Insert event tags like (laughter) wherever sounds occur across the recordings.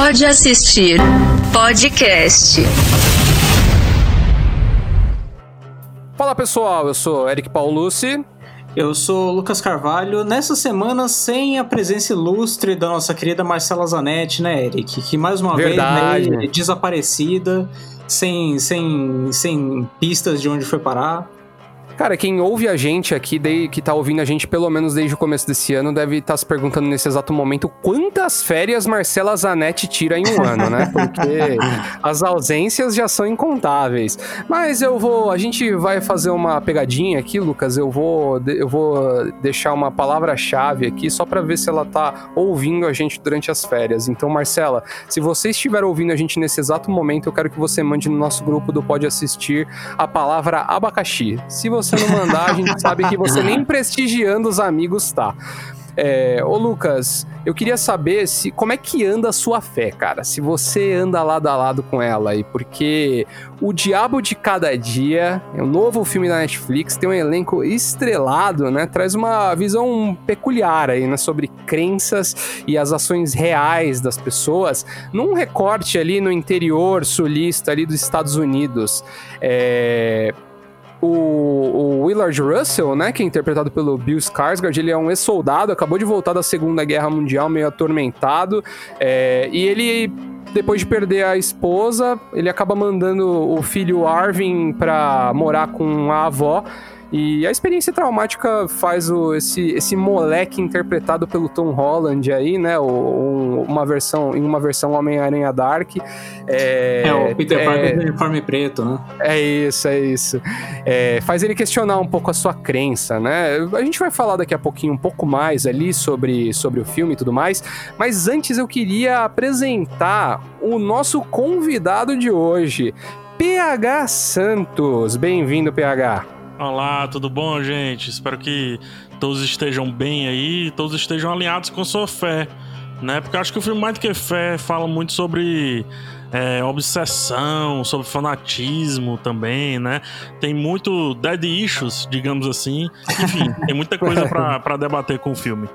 Pode assistir podcast. Fala pessoal, eu sou Eric Paulucci. Eu sou Lucas Carvalho. Nessa semana, sem a presença ilustre da nossa querida Marcela Zanetti, né, Eric? Que mais uma Verdade. vez, né, desaparecida, sem, sem, sem pistas de onde foi parar. Cara, quem ouve a gente aqui, que tá ouvindo a gente pelo menos desde o começo desse ano, deve estar se perguntando nesse exato momento quantas férias Marcela Zanetti tira em um (laughs) ano, né? Porque as ausências já são incontáveis. Mas eu vou, a gente vai fazer uma pegadinha aqui, Lucas. Eu vou, eu vou deixar uma palavra-chave aqui só pra ver se ela tá ouvindo a gente durante as férias. Então, Marcela, se você estiver ouvindo a gente nesse exato momento, eu quero que você mande no nosso grupo do Pode Assistir a palavra abacaxi. Se você não mandar, a gente sabe que você nem prestigiando os amigos tá. É, ô Lucas, eu queria saber se como é que anda a sua fé, cara. Se você anda lado a lado com ela aí, porque O Diabo de Cada Dia é um novo filme da Netflix, tem um elenco estrelado, né? Traz uma visão peculiar aí, né? Sobre crenças e as ações reais das pessoas, num recorte ali no interior sulista ali dos Estados Unidos. É, o, o Willard Russell, né, que é interpretado pelo Bill Skarsgård, ele é um ex-soldado, acabou de voltar da Segunda Guerra Mundial, meio atormentado, é, e ele, depois de perder a esposa, ele acaba mandando o filho Arvin pra morar com a avó, e a experiência traumática faz o, esse, esse moleque interpretado pelo Tom Holland aí, né? Um- uma versão, em uma versão Homem-Aranha Dark. É, É, o Peter é- Parker do uniforme preto, né? é isso, é isso. É, faz ele questionar um pouco a sua crença, né? A gente vai falar daqui a pouquinho um pouco mais ali sobre, sobre o filme e tudo mais, mas antes eu queria apresentar o nosso convidado de hoje, PH Santos. Bem-vindo, PH. Olá, tudo bom, gente? Espero que todos estejam bem aí, todos estejam alinhados com sua fé, né? Porque eu acho que o filme Mais do que Fé fala muito sobre é, obsessão, sobre fanatismo também, né? Tem muito dead issues, digamos assim. Enfim, (laughs) tem muita coisa pra debater com o filme.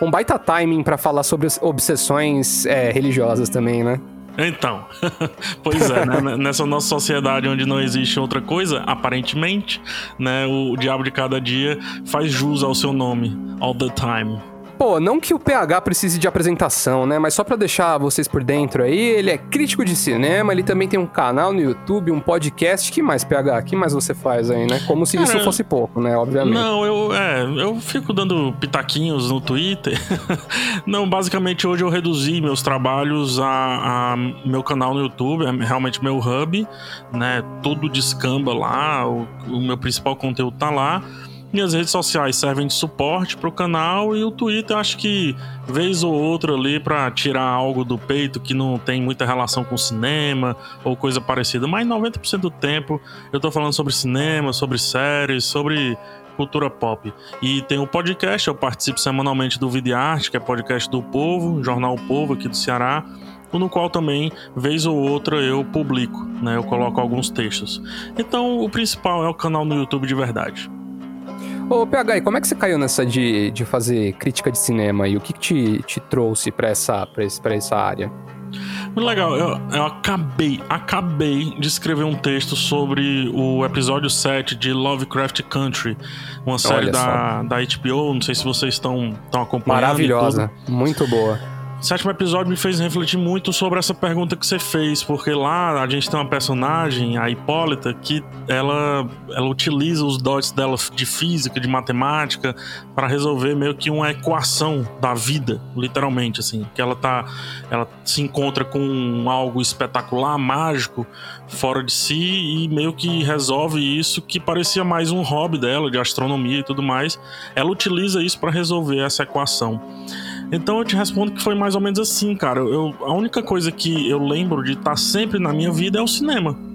Um baita timing pra falar sobre obsessões é, religiosas também, né? Então, (laughs) pois é, né? nessa nossa sociedade onde não existe outra coisa, aparentemente, né? O, diabo de cada dia faz jus ao seu nome, all the time. Pô, não que o PH precise de apresentação, né? Mas só pra deixar vocês por dentro aí, ele é crítico de cinema, ele também tem um canal no YouTube, um podcast. que mais, PH? que mais você faz aí, né? Como se isso fosse pouco, né? Obviamente. Não, eu, é, eu fico dando pitaquinhos no Twitter. (laughs) Não, basicamente hoje eu reduzi meus trabalhos a, a meu canal no YouTube, é realmente meu hub, né? Tudo descamba lá, o, o meu principal conteúdo tá lá. Minhas redes sociais servem de suporte pro canal e o Twitter acho que vez ou outra ali pra tirar algo do peito que não tem muita relação com cinema ou coisa parecida, mas 90% do tempo eu tô falando sobre cinema, sobre séries, sobre cultura pop. E tem o podcast, eu participo semanalmente do Videarte, que é podcast do Povo, Jornal O Povo aqui do Ceará, no qual também, vez ou outra, eu publico, né? Eu coloco alguns textos. Então, o principal é o canal no YouTube de verdade. Ô, PH, e como é que você caiu nessa de, de fazer crítica de cinema e o que, que te, te trouxe pra essa, pra, esse- pra essa área? Muito legal, eu, eu acabei, acabei de escrever um texto sobre o episódio 7 de Lovecraft Country, uma série da, da HBO, não sei se vocês estão estão acompanhando. Maravilhosa, muito boa. Sétimo episódio me fez refletir muito sobre essa pergunta que você fez, porque lá a gente tem uma personagem, a Hipólita, que ela, ela utiliza os dotes dela de física, de matemática, para resolver meio que uma equação da vida, literalmente, assim. Que ela tá. Ela se encontra com algo espetacular, mágico, fora de si, e meio que resolve isso que parecia mais um hobby dela, de astronomia e tudo mais. Ela utiliza isso para resolver essa equação. Então eu te respondo que foi mais ou menos assim, cara. Eu, a única coisa que eu lembro de estar sempre na minha vida é o cinema.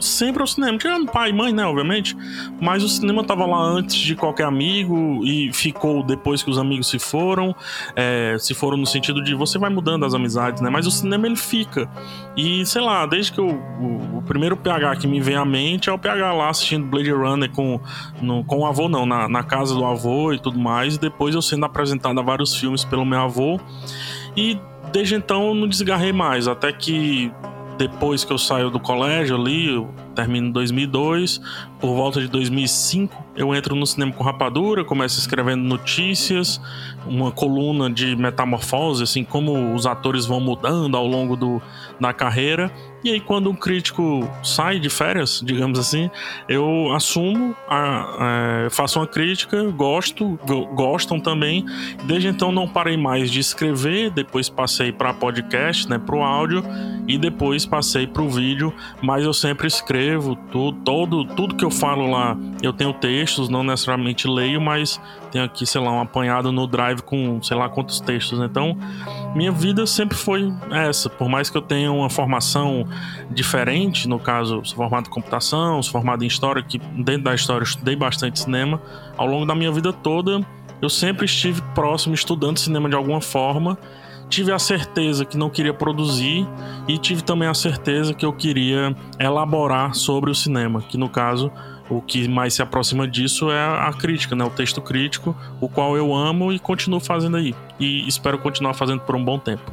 Sempre ao cinema. Tirando pai e mãe, né, obviamente. Mas o cinema tava lá antes de qualquer amigo e ficou depois que os amigos se foram. É, se foram no sentido de você vai mudando as amizades, né? Mas o cinema ele fica. E sei lá, desde que eu, o, o primeiro PH que me vem à mente é o PH lá assistindo Blade Runner com, no, com o avô, não, na, na casa do avô e tudo mais. E depois eu sendo apresentado a vários filmes pelo meu avô. E desde então eu não desgarrei mais. Até que depois que eu saio do colégio ali, termino em 2002, por volta de 2005 eu entro no cinema com rapadura, começo escrevendo notícias, uma coluna de metamorfose, assim, como os atores vão mudando ao longo do, da carreira. E aí, quando um crítico sai de férias, digamos assim, eu assumo, a, a, faço uma crítica, gosto, gostam também. Desde então, não parei mais de escrever. Depois passei para podcast, né, para o áudio, e depois passei para o vídeo. Mas eu sempre escrevo tudo, todo, tudo que eu falo lá. Eu tenho textos, não necessariamente leio, mas tenho aqui, sei lá, um apanhado no Drive com sei lá quantos textos. Então, minha vida sempre foi essa. Por mais que eu tenha uma formação diferente, no caso, sou formado em computação, sou formado em história, que dentro da história eu estudei bastante cinema. Ao longo da minha vida toda, eu sempre estive próximo, estudando cinema de alguma forma. Tive a certeza que não queria produzir e tive também a certeza que eu queria elaborar sobre o cinema, que no caso o que mais se aproxima disso é a crítica, né? O texto crítico, o qual eu amo e continuo fazendo aí. E espero continuar fazendo por um bom tempo.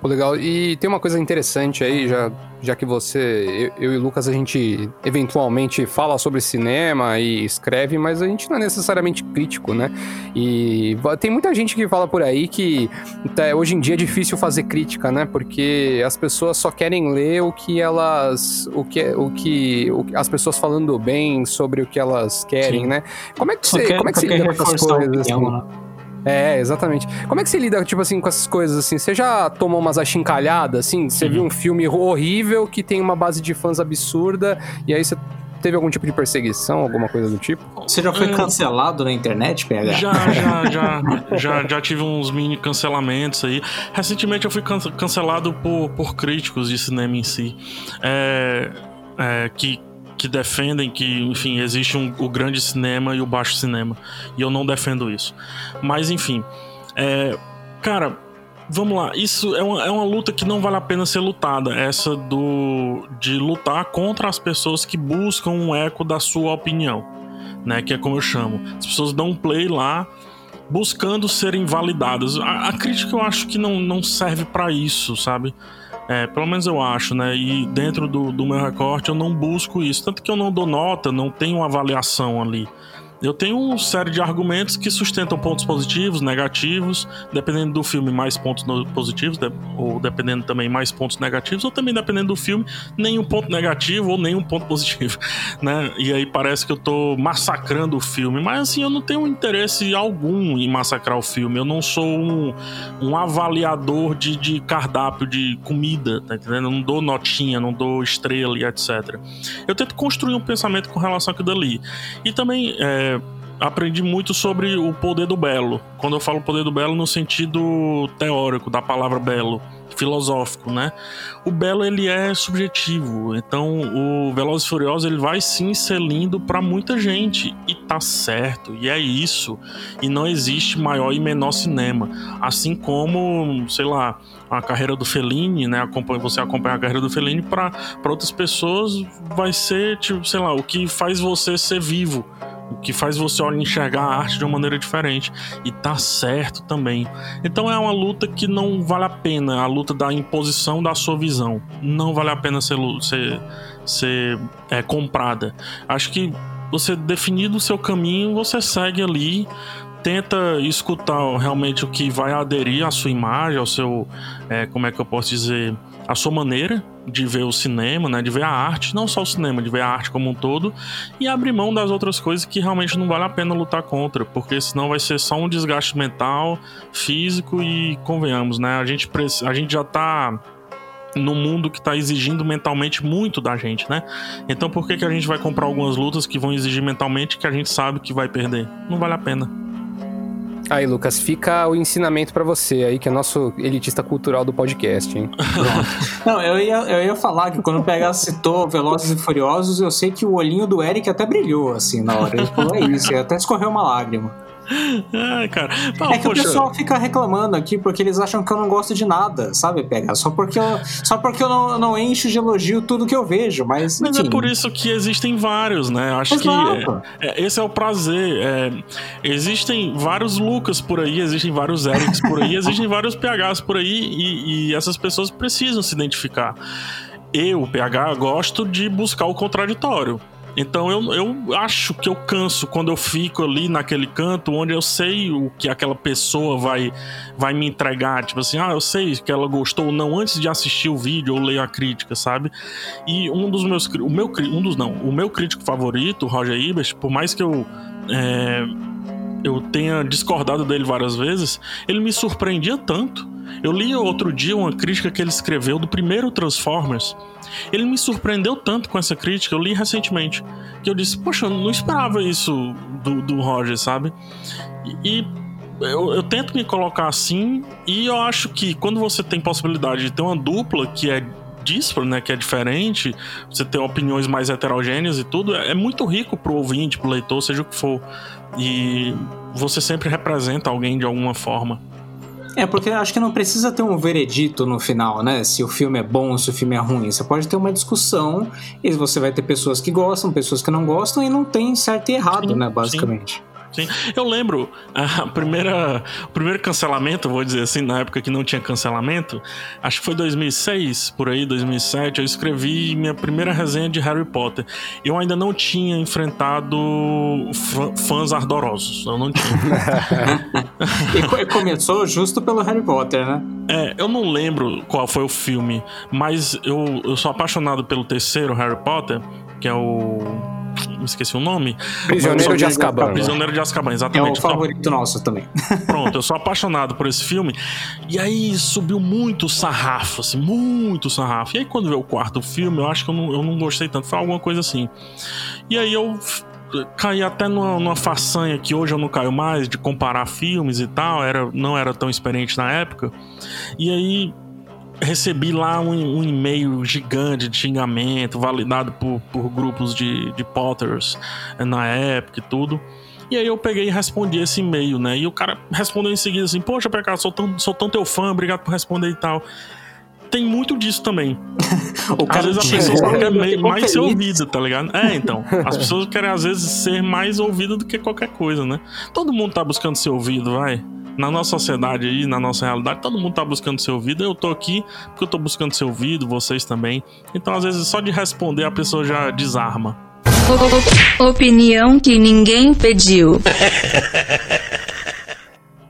Pô, legal. E tem uma coisa interessante aí, já, já que você, eu, eu, e o Lucas, a gente eventualmente fala sobre cinema e escreve, mas a gente não é necessariamente crítico, né? E tem muita gente que fala por aí que tá, hoje em dia é difícil fazer crítica, né? Porque as pessoas só querem ler o que elas. o que, o que o, as pessoas falando bem sobre o que elas querem, Sim. né? Como é que você, como é que você lida com essas coisas? Opinião, assim? né? É, exatamente. Como é que você lida, tipo assim, com essas coisas assim? Você já tomou umas achincalhadas, assim? Você uhum. viu um filme horrível que tem uma base de fãs absurda e aí você teve algum tipo de perseguição, alguma coisa do tipo? Você já foi hum. cancelado na internet, PH? Já, (laughs) já, já, já, já tive uns mini cancelamentos aí. Recentemente eu fui cancelado por, por críticos de cinema em si. É, é, que que defendem que, enfim, existe um, o grande cinema e o baixo cinema. E eu não defendo isso. Mas, enfim. É, cara, vamos lá. Isso é uma, é uma luta que não vale a pena ser lutada. Essa do de lutar contra as pessoas que buscam um eco da sua opinião. Né, que é como eu chamo. As pessoas dão um play lá buscando serem validadas. A, a crítica eu acho que não, não serve para isso, sabe? É, pelo menos eu acho, né? E dentro do, do meu recorte eu não busco isso. Tanto que eu não dou nota, não tenho avaliação ali. Eu tenho uma série de argumentos que sustentam pontos positivos, negativos, dependendo do filme, mais pontos positivos, ou dependendo também mais pontos negativos, ou também dependendo do filme, nenhum ponto negativo ou nenhum ponto positivo, (laughs) né? E aí parece que eu tô massacrando o filme, mas assim, eu não tenho interesse algum em massacrar o filme. Eu não sou um, um avaliador de, de cardápio de comida, tá entendendo? Eu não dou notinha, não dou estrela e etc. Eu tento construir um pensamento com relação àquilo dali. E também. É, aprendi muito sobre o poder do belo. Quando eu falo poder do belo no sentido teórico da palavra belo, filosófico, né? O belo ele é subjetivo. Então, o Velozes e Furiosos ele vai sim ser lindo para muita gente e tá certo. E é isso. E não existe maior e menor cinema. Assim como, sei lá, a carreira do Fellini, né? Você acompanha a carreira do Fellini para outras pessoas vai ser, tipo, sei lá, o que faz você ser vivo o que faz você olhar enxergar a arte de uma maneira diferente. E tá certo também. Então é uma luta que não vale a pena, a luta da imposição da sua visão. Não vale a pena ser, ser, ser é, comprada. Acho que você definido o seu caminho, você segue ali, tenta escutar realmente o que vai aderir à sua imagem, ao seu. É, como é que eu posso dizer? A sua maneira de ver o cinema, né, de ver a arte, não só o cinema, de ver a arte como um todo, e abrir mão das outras coisas que realmente não vale a pena lutar contra, porque senão vai ser só um desgaste mental, físico e convenhamos, né, a gente, a gente já tá no mundo que está exigindo mentalmente muito da gente, né? Então por que, que a gente vai comprar algumas lutas que vão exigir mentalmente que a gente sabe que vai perder? Não vale a pena. Aí, Lucas, fica o ensinamento para você aí, que é nosso elitista cultural do podcast, hein? (laughs) Não, eu ia, eu ia falar que quando o PH citou Velozes e Furiosos, eu sei que o olhinho do Eric até brilhou, assim, na hora. Ele falou, é isso, até escorreu uma lágrima. Ai, cara. é que poxa... o pessoal fica reclamando aqui porque eles acham que eu não gosto de nada, sabe, Pega? Só porque eu, só porque eu não, não encho de elogio tudo que eu vejo, mas. Mas é por isso que existem vários, né? Acho Exato. que é, é, esse é o prazer. É, existem vários Lucas por aí, existem vários Erics por aí, (laughs) existem vários PHs por aí e, e essas pessoas precisam se identificar. Eu, PH, gosto de buscar o contraditório. Então eu, eu acho que eu canso quando eu fico ali naquele canto onde eu sei o que aquela pessoa vai, vai me entregar. Tipo assim, ah, eu sei que ela gostou ou não antes de assistir o vídeo ou ler a crítica, sabe? E um dos meus. O meu, um dos não, o meu crítico favorito, Roger Ebert, por mais que eu. É, eu tenha discordado dele várias vezes, ele me surpreendia tanto. Eu li outro dia uma crítica que ele escreveu do primeiro Transformers. Ele me surpreendeu tanto com essa crítica, eu li recentemente, que eu disse, poxa, eu não esperava isso do, do Roger, sabe? E, eu, eu, tento me colocar assim, e eu acho que quando você tem possibilidade de ter uma dupla que é disparo, né, que é diferente, você ter opiniões mais heterogêneas e tudo, é, é muito rico pro ouvinte, pro leitor, seja o que for. E você sempre representa alguém de alguma forma. É, porque acho que não precisa ter um veredito no final, né? Se o filme é bom, se o filme é ruim. Você pode ter uma discussão e você vai ter pessoas que gostam, pessoas que não gostam e não tem certo e errado, sim, né? Basicamente. Sim. Sim. Eu lembro a primeira, o primeiro cancelamento, vou dizer assim, na época que não tinha cancelamento, acho que foi 2006, por aí, 2007, eu escrevi minha primeira resenha de Harry Potter. Eu ainda não tinha enfrentado fãs ardorosos, eu não tinha. (laughs) e começou justo pelo Harry Potter, né? É, eu não lembro qual foi o filme, mas eu, eu sou apaixonado pelo terceiro Harry Potter, que é o me esqueci o nome. Prisioneiro de Azkaban. Prisioneiro de Azkaban, exatamente. É o favorito sou... nosso também. (laughs) Pronto, eu sou apaixonado por esse filme. E aí subiu muito sarrafo, assim, muito sarrafo. E aí quando veio o quarto filme, eu acho que eu não, eu não gostei tanto. Foi alguma coisa assim. E aí eu caí até numa, numa, façanha que hoje eu não caio mais, de comparar filmes e tal. Era, não era tão experiente na época. E aí recebi lá um, um, e-mail gigante de xingamento, validado por, por grupos de, de Potters na época e tudo. E aí eu peguei e respondi esse e-mail, né? E o cara respondeu em seguida assim: Poxa, PK, sou tão, sou tão teu fã, obrigado por responder e tal. Tem muito disso também. (laughs) às vezes as pessoas querem mais ser ouvida, tá ligado? É, então. As pessoas querem às vezes ser mais ouvida do que qualquer coisa, né? Todo mundo tá buscando ser ouvido, vai na nossa sociedade aí, na nossa realidade, todo mundo tá buscando ser ouvido. Eu tô aqui porque eu tô buscando ser ouvido, vocês também. Então, às vezes, só de responder a pessoa já desarma. Opinião que ninguém pediu. (laughs)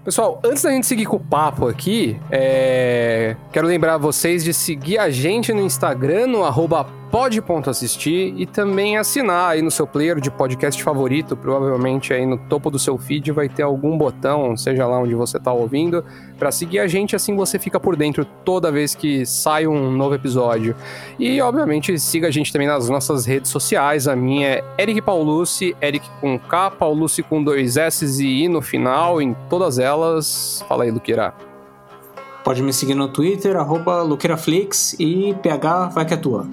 Pessoal, antes da gente seguir com o papo aqui, é... quero lembrar vocês de seguir a gente no Instagram, no arroba e também assinar aí no seu player de podcast favorito. Provavelmente aí no topo do seu feed vai ter algum botão, seja lá onde você está ouvindo, para seguir a gente, assim você fica por dentro toda vez que sai um novo episódio. E obviamente siga a gente também nas nossas redes sociais. A minha é Eric Paulucci, Eric com K, Paulucci com dois S e I no final, em todas elas. Fala aí, Luqueira. Pode me seguir no Twitter, arroba LuqueiraFlix e PH vai que é tua.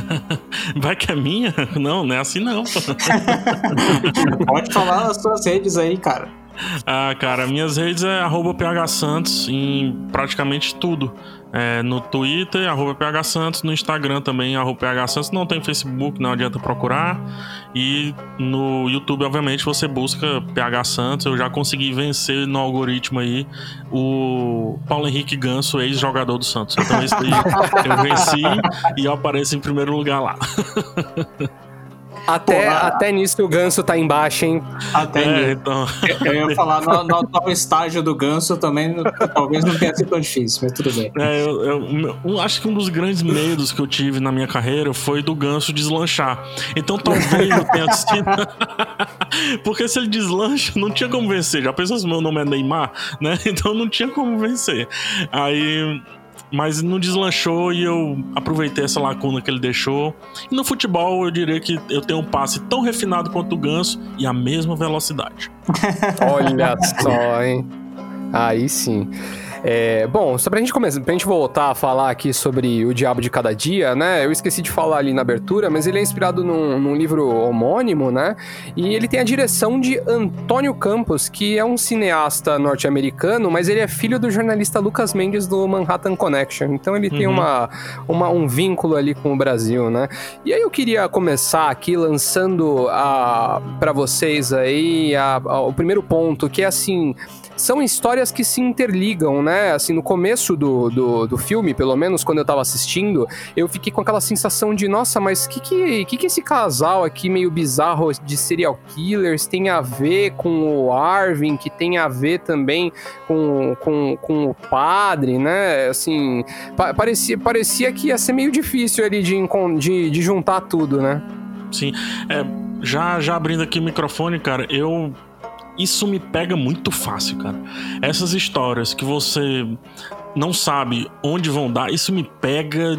(laughs) Vai que é minha? Não, não é assim não. (laughs) Pode falar as suas redes aí, cara. Ah, cara, minhas redes é phsantos em praticamente tudo. É, no Twitter, phsantos, no Instagram também, phsantos. Não tem Facebook, não adianta procurar. E no YouTube, obviamente, você busca PH Santos. Eu já consegui vencer no algoritmo aí o Paulo Henrique Ganso, ex-jogador do Santos. Então esse aí eu venci e eu apareço em primeiro lugar lá. (laughs) Até, até nisso o ganso tá embaixo, hein? Até é, então... Eu, eu ia falar, no, no atual estágio do ganso também, talvez não tenha sido tão difícil, mas tudo bem. É, eu, eu, eu, acho que um dos grandes medos que eu tive na minha carreira foi do ganso deslanchar. Então talvez eu tenha sido. (laughs) Porque se ele deslancha, não tinha como vencer. Já pensou se meu nome é Neymar, né? (laughs) Então não tinha como vencer. Aí mas não deslanchou e eu aproveitei essa lacuna que ele deixou. E no futebol, eu diria que eu tenho um passe tão refinado quanto o Ganso e a mesma velocidade. (laughs) Olha só, hein? Aí sim. É, bom, só pra gente começar, pra gente voltar a falar aqui sobre o Diabo de Cada Dia, né? Eu esqueci de falar ali na abertura, mas ele é inspirado num, num livro homônimo, né? E ele tem a direção de Antônio Campos, que é um cineasta norte-americano, mas ele é filho do jornalista Lucas Mendes do Manhattan Connection. Então ele uhum. tem uma, uma, um vínculo ali com o Brasil, né? E aí eu queria começar aqui lançando a para vocês aí a, a, o primeiro ponto, que é assim são histórias que se interligam, né? Assim, no começo do, do, do filme, pelo menos quando eu tava assistindo, eu fiquei com aquela sensação de, nossa, mas que que, que que esse casal aqui meio bizarro de serial killers tem a ver com o Arvin, que tem a ver também com, com, com o padre, né? Assim, pa parecia, parecia que ia ser meio difícil ali de, de, de juntar tudo, né? Sim. É, já, já abrindo aqui o microfone, cara, eu isso me pega muito fácil, cara. Essas histórias que você não sabe onde vão dar, isso me pega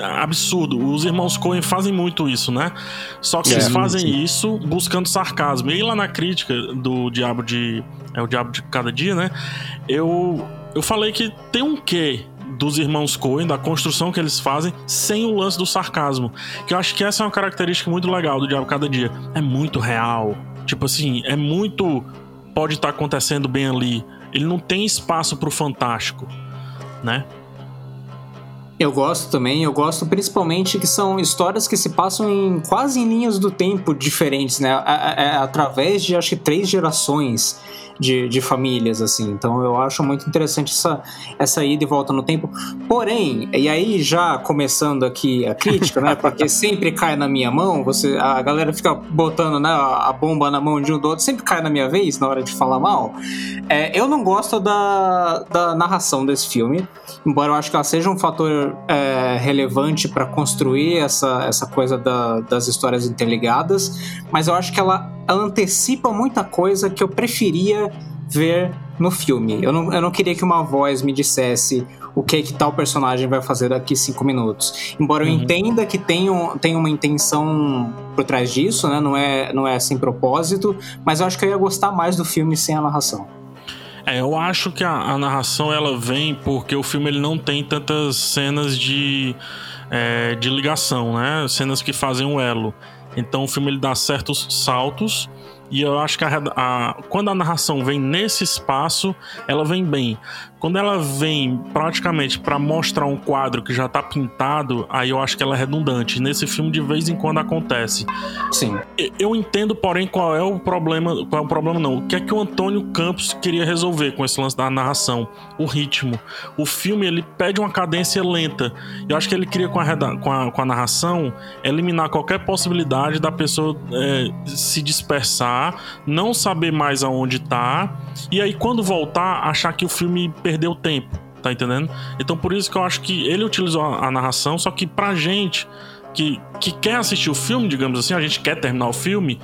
absurdo. Os irmãos Coen fazem muito isso, né? Só que é, eles fazem sim. isso buscando sarcasmo. E lá na crítica do Diabo de. É o Diabo de Cada Dia, né? Eu, eu falei que tem um quê dos irmãos Coen, da construção que eles fazem, sem o lance do sarcasmo. Que eu acho que essa é uma característica muito legal do Diabo Cada Dia. É muito real Tipo assim, é muito. Pode estar tá acontecendo bem ali. Ele não tem espaço pro fantástico, né? Eu gosto também, eu gosto principalmente que são histórias que se passam em quase em linhas do tempo diferentes, né? É, é, através de acho que três gerações de, de famílias, assim. Então eu acho muito interessante essa, essa ida e volta no tempo. Porém, e aí já começando aqui a crítica, né? Porque (laughs) sempre cai na minha mão, você, a galera fica botando né, a bomba na mão de um do outro, sempre cai na minha vez na hora de falar mal. É, eu não gosto da, da narração desse filme, embora eu acho que ela seja um fator é, relevante para construir essa, essa coisa da, das histórias interligadas, mas eu acho que ela antecipa muita coisa que eu preferia ver no filme. Eu não, eu não queria que uma voz me dissesse o que que tal personagem vai fazer daqui cinco minutos. Embora uhum. eu entenda que tem, um, tem uma intenção por trás disso, né? Não é, não é sem propósito, mas eu acho que eu ia gostar mais do filme sem a narração. É, eu acho que a, a narração ela vem porque o filme ele não tem tantas cenas de, é, de ligação, né? Cenas que fazem um elo. Então o filme ele dá certos saltos e eu acho que a, a, quando a narração vem nesse espaço, ela vem bem. Quando ela vem praticamente para mostrar um quadro que já tá pintado, aí eu acho que ela é redundante. Nesse filme de vez em quando acontece. Sim. Eu entendo, porém, qual é o problema, qual é o problema não. O que é que o Antônio Campos queria resolver com esse lance da narração? O ritmo. O filme ele pede uma cadência lenta. Eu acho que ele queria com a, com a, com a narração eliminar qualquer possibilidade da pessoa é, se dispersar, não saber mais aonde tá, e aí quando voltar achar que o filme perdeu tempo, tá entendendo? Então por isso que eu acho que ele utilizou a, a narração, só que pra gente que, que quer assistir o filme, digamos assim, a gente quer terminar o filme,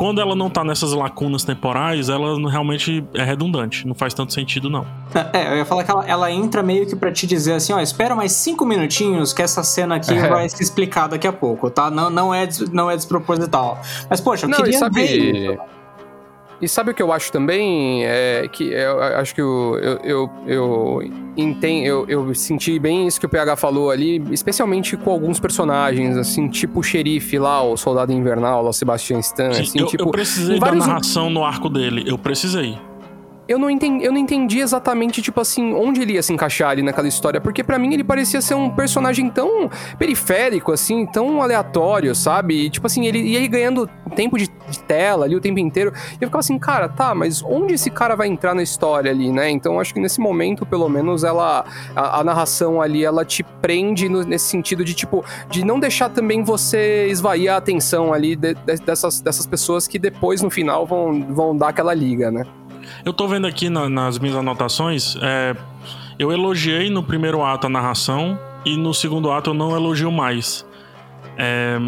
quando ela não tá nessas lacunas temporais, ela realmente é redundante. Não faz tanto sentido, não. (laughs) É, eu ia falar que ela, ela entra meio que para te dizer assim, ó, espera mais cinco minutinhos que essa cena aqui é. vai se explicar daqui a pouco, tá? Não, não, é, não é desproposital. Mas, poxa, eu não, queria sabe... ver... E sabe o que eu acho também? É que eu acho que eu, eu, eu, entendo, eu, eu senti bem isso que o PH falou ali, especialmente com alguns personagens, assim, tipo o xerife lá, o soldado invernal, o Sebastian Stan. Sim, assim, eu, tipo, eu precisei da narração no arco dele, eu precisei eu não, entendi, eu não entendi exatamente, tipo assim, onde ele ia se encaixar ali naquela história, porque para mim ele parecia ser um personagem tão periférico, assim, tão aleatório, sabe? E, tipo assim, ele ia ganhando tempo de, de, tela ali o tempo inteiro, e eu ficava assim, cara, tá, mas onde esse cara vai entrar na história ali, né? Então acho que nesse momento, pelo menos, ela, a, a narração ali, ela te prende no, nesse sentido de, tipo, de não deixar também você esvair a atenção ali de, de, dessas, dessas pessoas que depois, no final, vão, vão dar aquela liga, né? Eu tô vendo aqui na, nas minhas anotações, é, eu elogiei no primeiro ato a narração e no segundo ato eu não elogio mais. É,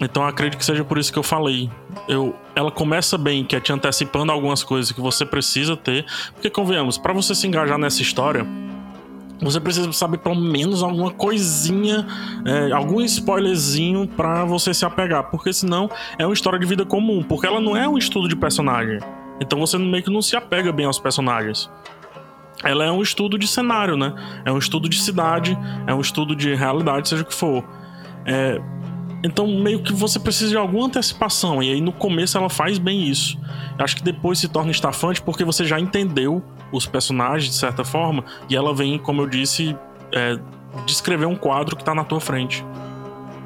então acredito que seja por isso que eu falei. Eu, ela começa bem, que é te antecipando algumas coisas que você precisa ter. Porque, convenhamos, para você se engajar nessa história, você precisa saber pelo menos alguma coisinha, é, algum spoilerzinho para você se apegar, porque senão é uma história de vida comum, porque ela não é um estudo de personagem. Então você meio que não se apega bem aos personagens. Ela é um estudo de cenário, né? É um estudo de cidade, é um estudo de realidade, seja o que for. É, então, meio que você precisa de alguma antecipação. E aí, no começo, ela faz bem isso. Eu acho que depois se torna estafante porque você já entendeu os personagens, de certa forma. E ela vem, como eu disse, é, descrever um quadro que tá na tua frente.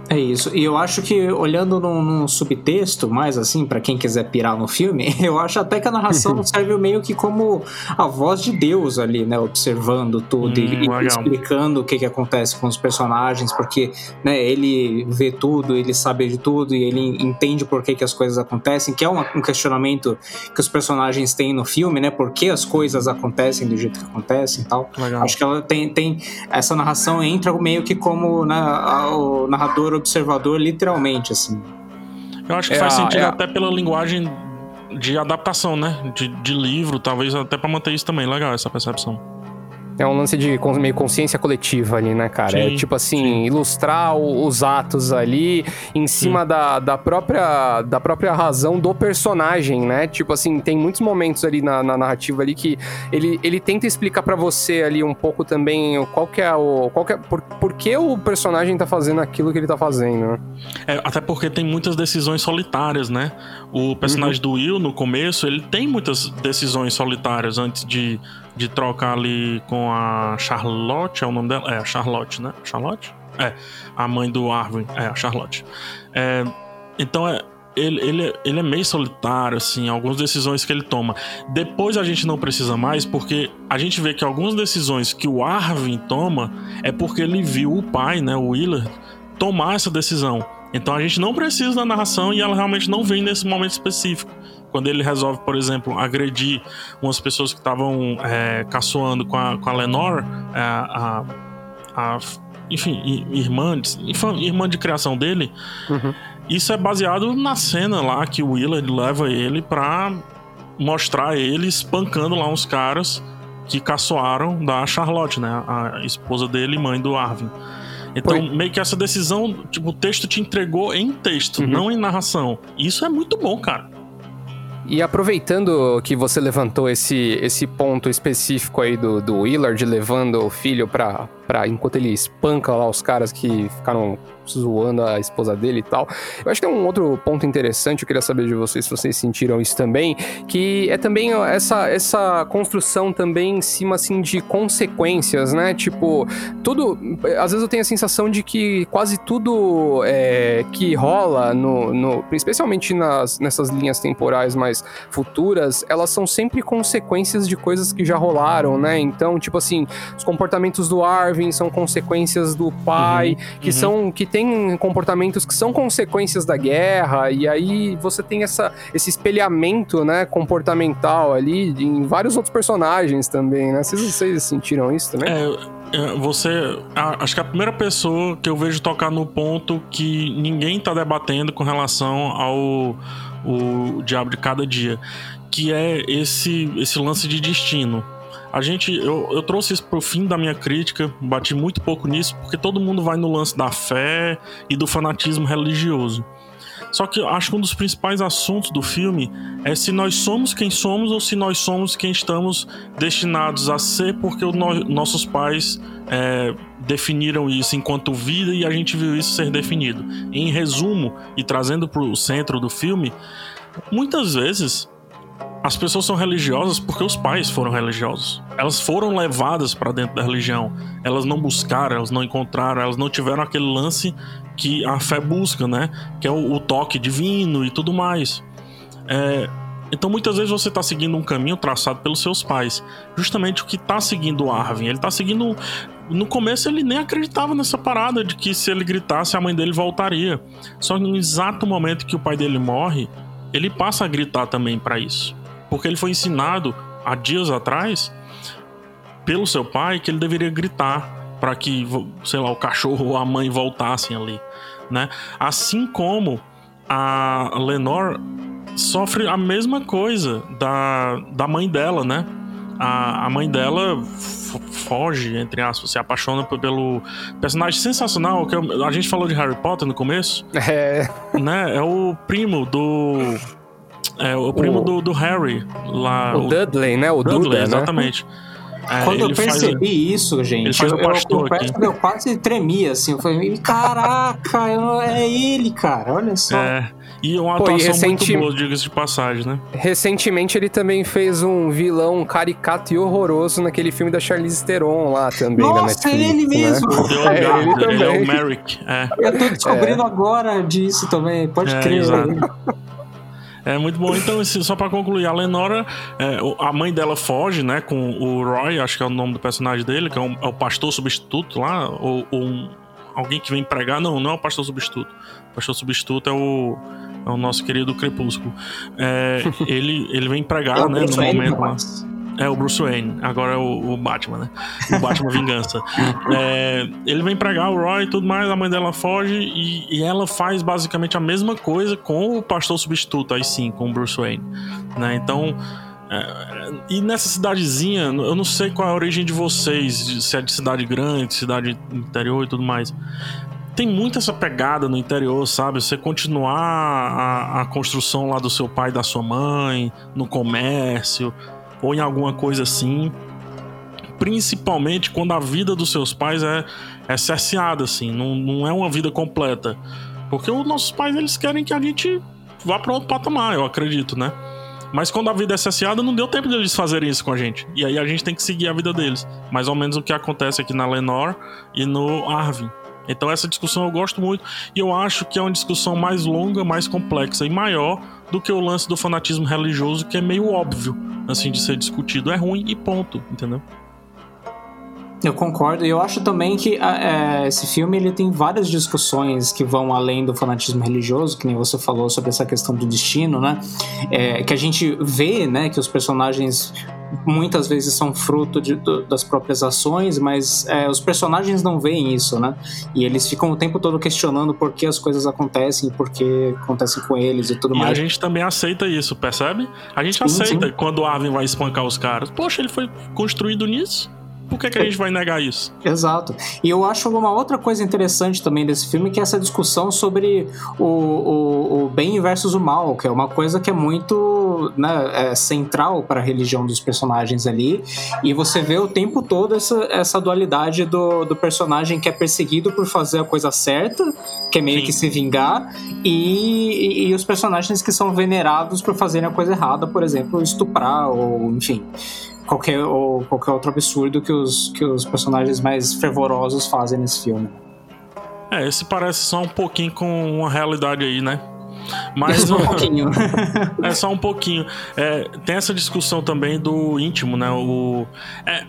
É isso. E eu acho que olhando num, num subtexto, mais assim, para quem quiser pirar no filme, (laughs) eu acho até que a narração (laughs) serve meio que como a voz de Deus ali, né? Observando tudo hum, e, e explicando o que, que acontece com os personagens, porque né, ele vê tudo, ele sabe de tudo e ele entende por que, que as coisas acontecem, que é um, um questionamento que os personagens têm no filme, né? Por que as coisas acontecem do jeito que acontecem e tal. Legal. Acho que ela tem, tem. Essa narração entra meio que como né, o narrador observador, literalmente, assim. Eu acho que é faz a, sentido é até pela linguagem de adaptação, né? De, de livro, talvez até para manter isso também. Legal essa percepção. É um lance de meio consciência coletiva ali, né, cara? É sim, é tipo assim, sim. ilustrar os atos ali em cima da, da, própria, da própria razão do personagem, né? Tipo assim, tem muitos momentos ali na, na narrativa ali que ele, ele tenta explicar para você ali um pouco também qual que é o. Qual que é, por, por que o personagem tá fazendo aquilo que ele tá fazendo, né? É, até porque tem muitas decisões solitárias, né? O personagem uhum. do Will, no começo, ele tem muitas decisões solitárias antes de de trocar ali com a Charlotte, é o nome dela? É, a Charlotte, né? Charlotte? É, a mãe do Arvin, é, a Charlotte. É, então, é, ele, ele, ele é meio solitário, assim, algumas decisões que ele toma. Depois a gente não precisa mais, porque a gente vê que algumas decisões que o Arvin toma é porque ele viu o pai, né, o Willard, tomar essa decisão. Então a gente não precisa da narração e ela realmente não vem nesse momento específico quando ele resolve, por exemplo, agredir umas pessoas que estavam é, caçoando com a, com a Lenore, é, a, a, enfim, irmã, irmã de criação dele, uhum. isso é baseado na cena lá que o Willard leva ele pra mostrar ele espancando lá uns caras que caçoaram da Charlotte, né? A esposa dele e mãe do Arvin. Então, Foi. meio que essa decisão, tipo, o texto te entregou em texto, uhum. não em narração. Isso é muito bom, cara. E aproveitando que você levantou esse, esse ponto específico aí do, do Willard levando o filho pra, pra. enquanto ele espanca lá os caras que ficaram zoando a esposa dele e tal. Eu acho que tem um outro ponto interessante, eu queria saber de vocês se vocês sentiram isso também, que é também essa, essa construção também em cima, assim, de consequências, né? Tipo, tudo... Às vezes eu tenho a sensação de que quase tudo é, que rola, no, no, especialmente nas, nessas linhas temporais mais futuras, elas são sempre consequências de coisas que já rolaram, né? Então, tipo assim, os comportamentos do Arvin são consequências do pai, uhum, que uhum. são... que tem comportamentos que são consequências da guerra, e aí você tem essa, esse espelhamento, né, comportamental ali em vários outros personagens também, né? Vocês, vocês sentiram isso também? É, é você. Acho que a primeira pessoa que eu vejo tocar no ponto que ninguém tá debatendo com relação ao o Diabo de Cada Dia, que é esse, esse lance de destino a gente, eu, eu trouxe isso pro fim da minha crítica, bati muito pouco nisso, porque todo mundo vai no lance da fé e do fanatismo religioso. Só que eu acho que um dos principais assuntos do filme é se nós somos quem somos ou se nós somos quem estamos destinados a ser porque no, nossos pais é, definiram isso enquanto vida e a gente viu isso ser definido. Em resumo, e trazendo para o centro do filme, muitas vezes as pessoas são religiosas porque os pais foram religiosos. Elas foram levadas para dentro da religião. Elas não buscaram, elas não encontraram, elas não tiveram aquele lance que a fé busca, né? Que é o, o toque divino e tudo mais. É, então muitas vezes você está seguindo um caminho traçado pelos seus pais. Justamente o que está seguindo o Arvin. Ele está seguindo. No começo ele nem acreditava nessa parada de que se ele gritasse a mãe dele voltaria. Só que no exato momento que o pai dele morre, ele passa a gritar também para isso porque ele foi ensinado há dias atrás pelo seu pai que ele deveria gritar para que, sei lá, o cachorro ou a mãe voltassem ali, né? Assim como a Lenore sofre a mesma coisa da, da mãe dela, né? a, a mãe dela foge, entre aspas, se apaixona pelo personagem sensacional que a gente falou de Harry Potter no começo. É. Né? É o primo do. É o primo o... Do, do Harry lá. O, o Dudley, né? O Dudley, exatamente. Né? É, Quando eu percebi faz, isso, gente, eu, eu, eu, eu, quase tremia, assim. Eu falei, caraca, é ele, cara, olha só. É. E uma Pô, atuação e recenti... muito boa, diga-se de passagem, né? Recentemente ele também fez um vilão caricato e horroroso naquele filme da Charlize Theron lá também Nossa, na Netflix. (laughs) (laughs) é ele mesmo! Né? É, ele, ele é o Merrick. É. Eu tô descobrindo é. agora disso também, pode crer. Exato. É muito bom. Então, assim, só para concluir, a Lenora, é, a mãe dela foge, né, com o Roy, acho que é o nome do personagem dele, que é, um, é o pastor substituto lá, ou, ou um, alguém que vem pregar. Não, não é o pastor substituto. O pastor substituto é o, é o nosso querido Crepúsculo. É, (laughs) ele, ele vem pregar, né, no momento lá. É o Bruce Wayne, agora é o, o Batman, né? O Batman (laughs) Vingança. É, ele vem pregar o Roy e tudo mais, a mãe dela foge e, e, ela faz basicamente a mesma coisa com o pastor substituto, aí sim, com o Bruce Wayne. Né? Então. É, e nessa cidadezinha, eu não sei qual é a origem de vocês, se é de cidade grande, cidade interior e tudo mais tem muito essa pegada no interior, sabe? Você continuar a, a, construção lá do seu pai e da sua mãe, no comércio, ou em alguma coisa assim. Principalmente quando a vida dos seus pais é, é cerceada, assim, não, não é uma vida completa. Porque os nossos pais, eles querem que a gente vá para outro patamar, eu acredito, né? Mas quando a vida é cerceada, não deu tempo deles fazerem isso com a gente. E aí a gente tem que seguir a vida deles. Mais ou menos o que acontece aqui na Lenore e no Arvin. Então essa discussão eu gosto muito e eu acho que é uma discussão mais longa, mais complexa e maior do que o lance do fanatismo religioso, que é meio óbvio, assim, de ser discutido. É ruim e ponto, entendeu? Eu concordo. E eu acho também que é, esse filme ele tem várias discussões que vão além do fanatismo religioso, que nem você falou sobre essa questão do destino, né? É, que a gente vê, né, que os personagens muitas vezes são fruto de, das próprias ações, mas é, os personagens não veem isso, né? E eles ficam o tempo todo questionando por que as coisas acontecem, por que acontecem com eles e tudo e mais. E a gente também aceita isso, percebe? A gente sim, aceita sim. quando o Arvin vai espancar os caras. Poxa, ele foi construído nisso. Por que, que a gente vai negar isso? Exato. E eu acho uma outra coisa interessante também desse filme que é essa discussão sobre o, o, o bem versus o mal, que é uma coisa que é muito né, é central para a religião dos personagens ali. E você vê o tempo todo essa, essa dualidade do, do personagem que é perseguido por fazer a coisa certa, que é meio Sim. que se vingar, e, e, e os personagens que são venerados por fazerem a coisa errada, por exemplo, estuprar ou enfim qualquer, ou qualquer outro absurdo que os, que os personagens mais fervorosos fazem nesse filme. É, esse parece só um pouquinho com uma realidade aí, né? Mas (laughs) um pouquinho. (laughs) é só um pouquinho. É, tem essa discussão também do íntimo, né? O, é,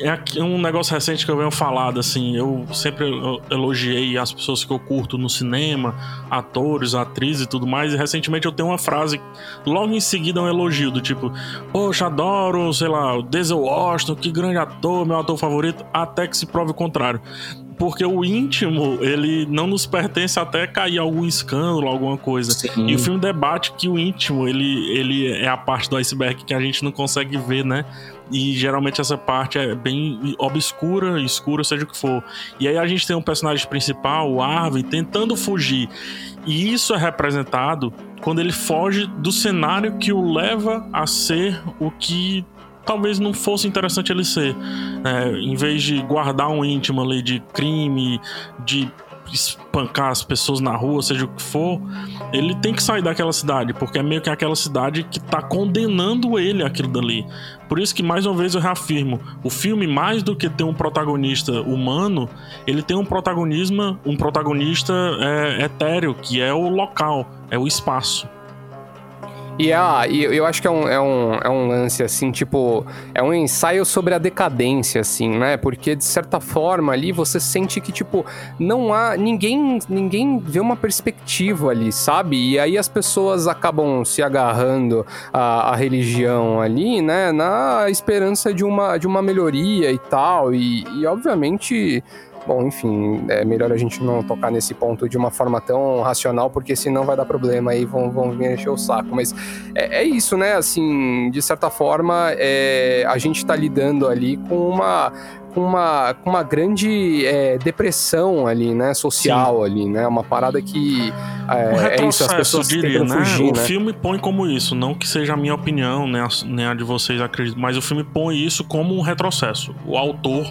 é um negócio recente que eu venho falado, assim, eu sempre elogiei as pessoas que eu curto no cinema, atores, atrizes e tudo mais, e recentemente eu tenho uma frase, logo em seguida um elogio, do tipo, poxa, adoro, sei lá, o Denzel Washington, que grande ator, meu ator favorito, até que se prove o contrário porque o íntimo, ele não nos pertence até cair algum escândalo, alguma coisa. Sim. E o filme debate que o íntimo, ele, ele é a parte do iceberg que a gente não consegue ver, né? E geralmente essa parte é bem obscura, escura, seja o que for. E aí a gente tem um personagem principal, o Arvin, tentando fugir. E isso é representado quando ele foge do cenário que o leva a ser o que talvez não fosse interessante ele ser. É, em vez de guardar um íntimo ali de crime, de espancar as pessoas na rua, seja o que for, ele tem que sair daquela cidade, porque é meio que aquela cidade que tá condenando ele aquilo dali. Por isso que, mais uma vez, eu reafirmo: o filme, mais do que ter um protagonista humano, ele tem um protagonismo, um protagonista é, etéreo, que é o local, é o espaço. E, ah, e eu acho que é um, é, um, é um lance, assim, tipo, é um ensaio sobre a decadência, assim, né? Porque, de certa forma, ali você sente que, tipo, não há. Ninguém, ninguém vê uma perspectiva ali, sabe? E aí as pessoas acabam se agarrando à, à religião ali, né? Na esperança de uma, de uma melhoria e tal. E, e obviamente bom, enfim, é melhor a gente não tocar nesse ponto de uma forma tão racional, porque senão vai dar problema aí, vão, vão vir encher o saco. Mas é, é isso, né? Assim, de certa forma, é, a gente tá lidando ali com uma com uma, com uma grande é, depressão ali, né? Social Sim. ali, né? Uma parada que é, é isso, as pessoas diria, né? Fugir, o né? filme põe como isso, não que seja a minha opinião, nem a, nem a de vocês, acredito, mas o filme põe isso como um retrocesso. O autor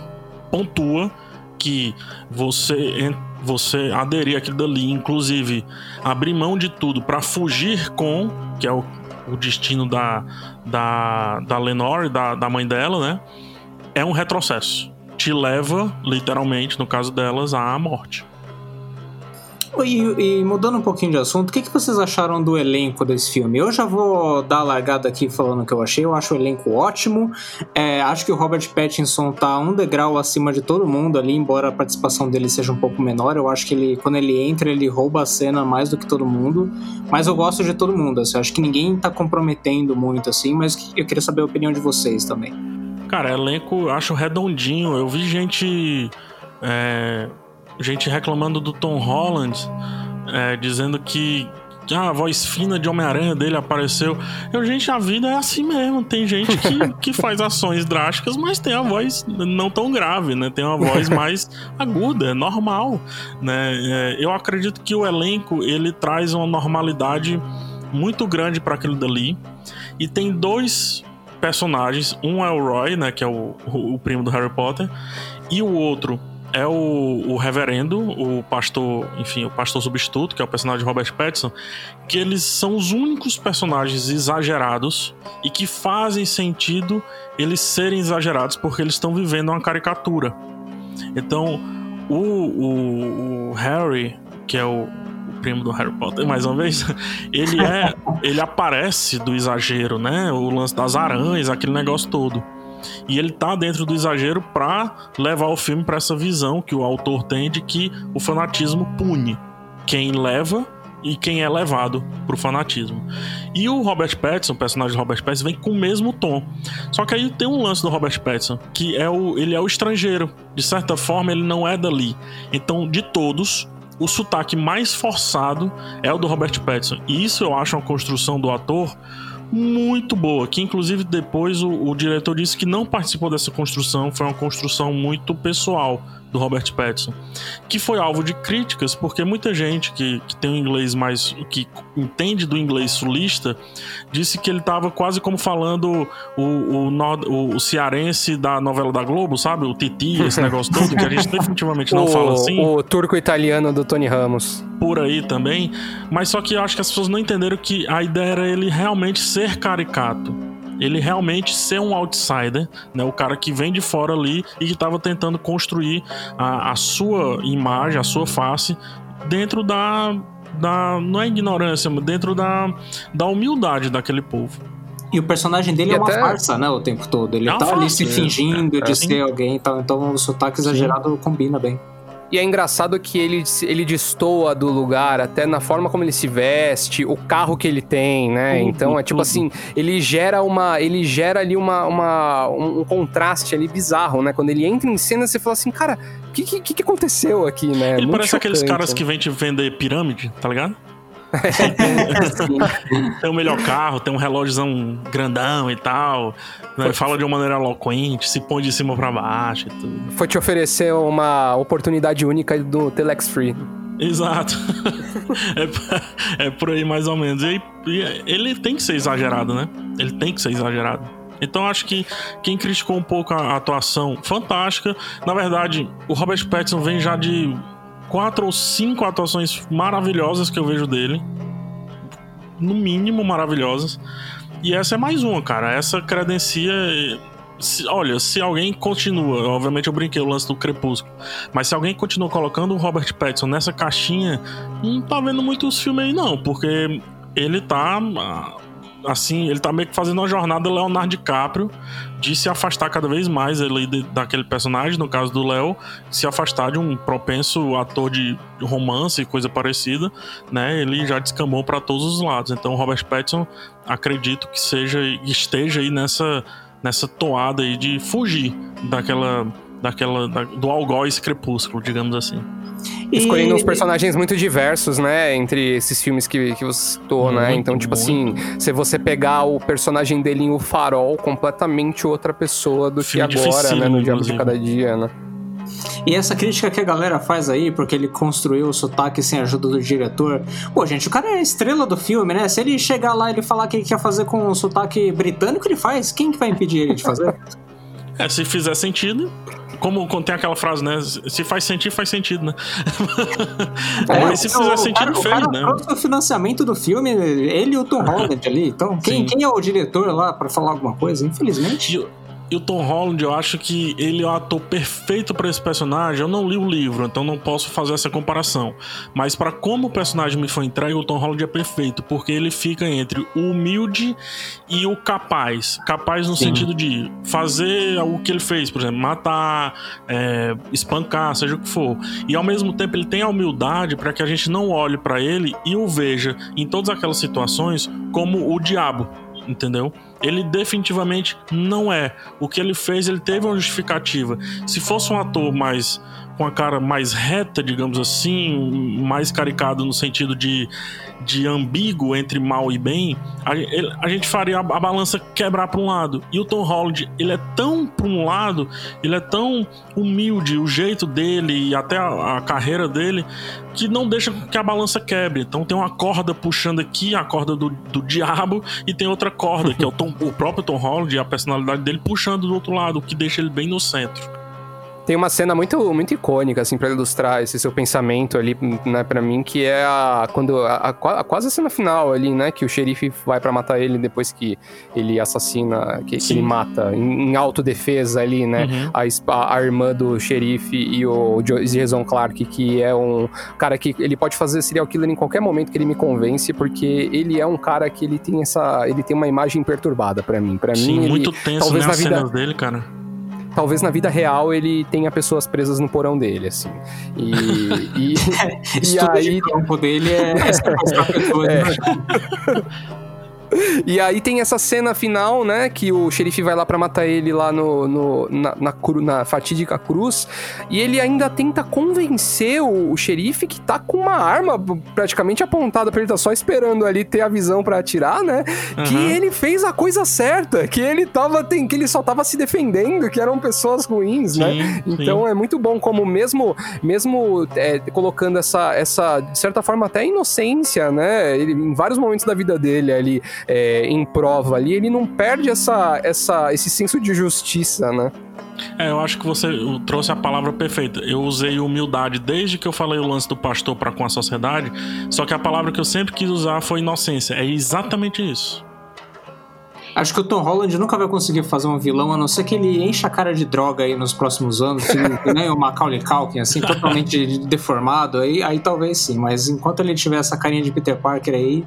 pontua que você você aderir aquilo dali, inclusive abrir mão de tudo para fugir com, que é o, o destino da, da, da Lenore, da, da mãe dela, né? É um retrocesso te leva, literalmente, no caso delas, à morte. E, e, mudando um pouquinho de assunto, o que, que vocês acharam do elenco desse filme? Eu já vou dar a largada aqui falando o que eu achei. Eu acho o elenco ótimo. É, acho que o Robert Pattinson tá um degrau acima de todo mundo ali, embora a participação dele seja um pouco menor. Eu acho que ele, quando ele entra, ele rouba a cena mais do que todo mundo. Mas eu gosto de todo mundo. Assim, acho que ninguém tá comprometendo muito assim, mas eu queria saber a opinião de vocês também. Cara, elenco acho redondinho. Eu vi gente. É, gente reclamando do Tom Holland, é, dizendo que ah, a voz fina de Homem-Aranha dele apareceu. Eu, gente, a vida é assim mesmo. Tem gente que, (laughs) que faz ações drásticas, mas tem a voz não tão grave, né? Tem uma voz (laughs) mais aguda, é normal, né? É, eu acredito que o elenco ele traz uma normalidade muito grande para aquilo dali. E tem dois personagens. Um é o Roy, né? Que é o, o primo do Harry Potter. E o outro é o, o, reverendo, o pastor, enfim, o pastor substituto, que é o personagem de Robert Pattinson, que eles são os únicos personagens exagerados e que fazem sentido eles serem exagerados porque eles estão vivendo uma caricatura. Então, o, o, o Harry, que é o, primo do Harry Potter, mais uma vez, (laughs) ele é. ele aparece do exagero, né? O lance das aranhas, aquele negócio todo. E ele tá dentro do exagero para levar o filme para essa visão que o autor tem de que o fanatismo pune quem leva e quem é levado pro fanatismo. E o Robert Pattinson, o personagem do Robert Pattinson, vem com o mesmo tom. Só que aí tem um lance do Robert Pattinson, que é o ele é o estrangeiro. De certa forma, ele não é dali. Então, de todos, o sotaque mais forçado é o do Robert Pattinson. E isso eu acho uma construção do ator muito boa, que inclusive depois o, o diretor disse que não participou dessa construção, foi uma construção muito pessoal do Robert Pattinson, que foi alvo de críticas porque muita gente que, que tem um inglês mais que entende do inglês sulista disse que ele estava quase como falando o, o, o, o, cearense da novela da Globo, sabe? O Titi, esse negócio todo, que a gente (laughs) definitivamente não fala assim. O turco-italiano do Tony Ramos. Por aí também. Mas só que eu acho que as pessoas não entenderam que a ideia era ele realmente ser caricato ele realmente ser um outsider, né? O cara que vem de fora ali e que estava tentando construir a, a sua imagem, a sua face dentro da, da não é ignorância, mas dentro da, da humildade daquele povo. E o personagem dele e é uma até... farsa, né? O tempo todo. Ele é tá farsa, ali se fingindo é, de é, ser alguém e tal. Então o sotaque exagerado Sim. combina bem. E é engraçado que ele, ele destoa do lugar, até na forma como ele se veste, o carro que ele tem, né? Uhum, então é tipo uhum. assim, ele gera uma. Ele gera ali uma, uma um, contraste ali bizarro, né? Quando ele entra em cena, você fala assim, cara, o que, que, que aconteceu aqui, né? Ele Muito parece chocante, aqueles caras né? que vêm te vender pirâmide, tá ligado? (laughs) tem o melhor carro, tem um relógiozão grandão e tal. Né? Fala de uma maneira eloquente, se põe de cima para baixo e tudo. Foi te oferecer uma oportunidade única do Telex Free. Exato. (laughs) é, é, por aí mais ou menos. E, e ele tem que ser exagerado, né? Ele tem que ser exagerado. Então acho que quem criticou um pouco a atuação fantástica, na verdade, o Robert Pattinson vem já de quatro ou cinco atuações maravilhosas que eu vejo dele. No mínimo maravilhosas. E essa é mais uma, cara. Essa credencia. Se, olha, se alguém continua, obviamente eu brinquei o lance do Crepúsculo, mas se alguém continua colocando o Robert Pattinson nessa caixinha, não tá vendo muitos filmes aí não, porque ele tá assim, ele tá meio que fazendo uma jornada Leonardo DiCaprio de se afastar cada vez mais ele, daquele personagem, no caso do Léo, se afastar de um propenso ator de romance e coisa parecida, né? Ele já descamou para todos os lados. Então, Robert Pattinson, acredito que seja esteja aí nessa nessa toada aí de fugir daquela daquela da, do algoz crepúsculo, digamos assim. Escolhendo uns personagens muito diversos, né? Entre esses filmes que, que você citou, né? Então, tipo assim, se você pegar o personagem dele em O Farol, completamente outra pessoa do Filme que agora, né? No Diabo de. Cada Dia, né? E essa crítica que a galera faz aí, porque ele construiu o sotaque sem a ajuda do diretor. Pô, gente, o cara é a estrela do filme, né? Se ele chegar lá e ele falar que ele quer fazer com o sotaque britânico, ele faz. Quem que vai impedir ele de fazer? (laughs) É, se fizer sentido. Como tem aquela frase, né? Se faz sentido, faz sentido, né? (laughs) Mas se fizer o sentido, cara, o fez, cara né? o financiamento do filme, ele e o Tom Holland ali. Então, quem, Sim. quem é o diretor lá pra falar alguma coisa? Infelizmente. E, o- Tom Holland, eu acho que ele é o ator perfeito pra esse personagem. Eu não li o livro, então não posso fazer essa comparação. Mas pra como o personagem me foi entregue, o Tom Holland é perfeito, porque ele fica entre o humilde e o capaz. Capaz no Sim. sentido de fazer o que ele fez, por exemplo, matar, é, espancar, seja o que for. E ao mesmo tempo ele tem a humildade pra que a gente não olhe pra ele e o veja em todas aquelas situações como o diabo entendeu? Ele definitivamente não é. O que ele fez, ele teve uma justificativa. Se fosse um ator mais com a cara mais reta, digamos assim, mais caricado no sentido de, de ambíguo entre mal e bem, a, a gente faria a, a balança quebrar para um lado. E o Tom Holland, ele é tão para um lado, ele é tão humilde, o jeito dele e até a, a carreira dele, que não deixa que a balança quebre. Então tem uma corda puxando aqui, a corda do, do diabo, e tem outra corda, que é o, Tom- o próprio Tom Holland e a personalidade dele puxando do outro lado, o que deixa ele bem no centro. Tem uma cena muito, muito icônica, assim, pra ilustrar esse seu pensamento ali, né, pra mim, que é a. Quando. A, a- qua- quase a cena final ali, né? Que o xerife vai pra matar ele depois que ele assassina, que, que ele mata em, em autodefesa ali, né? Uhum. A, a irmã do xerife e o Jason Clark, que é um cara que ele pode fazer serial killer em qualquer momento que ele me convence, porque ele é um cara que ele tem essa. Ele tem uma imagem perturbada pra mim. Sim, mim, ele- muito tenso talvez né, na as vida- cenas dele, cara. Talvez na vida real ele tenha pessoas presas no porão dele, assim. E. e, (laughs) e aí, de campo dele é, (laughs) é. É. né? e aí tem essa cena final, né? Que o xerife vai lá pra matar ele lá no, no- na, na, cru- na fatídica cruz. E ele ainda tenta convencer o, o xerife que tá com uma arma praticamente apontada pra ele, tá só esperando ali ter a visão pra atirar, né? Que Uhum. ele fez a coisa certa, que ele tava. Tem, que ele só tava se defendendo, que eram pessoas ruins, né? Sim, sim. Então é muito bom como mesmo mesmo é, colocando essa, essa, de certa forma, até inocência, né? Ele, em vários momentos da vida dele ali, é, em prova ali, ele não perde essa, essa, esse senso de justiça, né? É, eu acho que você trouxe a palavra perfeita. Eu usei humildade desde que eu falei o lance do pastor para com a sociedade, só que a palavra que eu sempre quis usar foi inocência. É exatamente isso. Acho que o Tom Holland nunca vai conseguir fazer um vilão, a não ser que ele enche a cara de droga aí nos próximos anos, que (laughs) nem o Macaulay Culkin, assim, totalmente deformado, aí, aí talvez sim, mas enquanto ele tiver essa carinha de Peter Parker aí,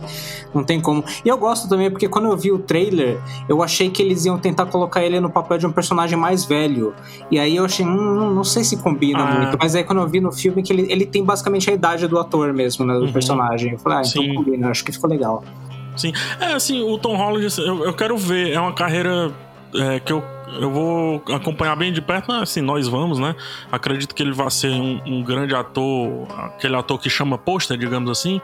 não tem como. E eu gosto também, porque quando eu vi o trailer, eu achei que eles iam tentar colocar ele no papel de um personagem mais velho, e aí eu achei, hum, não, não sei se combina Ah. muito, mas aí quando eu vi no filme que ele, ele tem basicamente a idade do ator mesmo, né, do Uhum. personagem, eu falei, ah, então Sim. combina, acho que ficou legal. É assim, o Tom Holland, eu, eu quero ver. É uma carreira é, que eu, eu vou acompanhar bem de perto. mas, Assim, nós vamos, né? Acredito que ele vai ser um, um grande ator, aquele ator que chama pôster, digamos assim.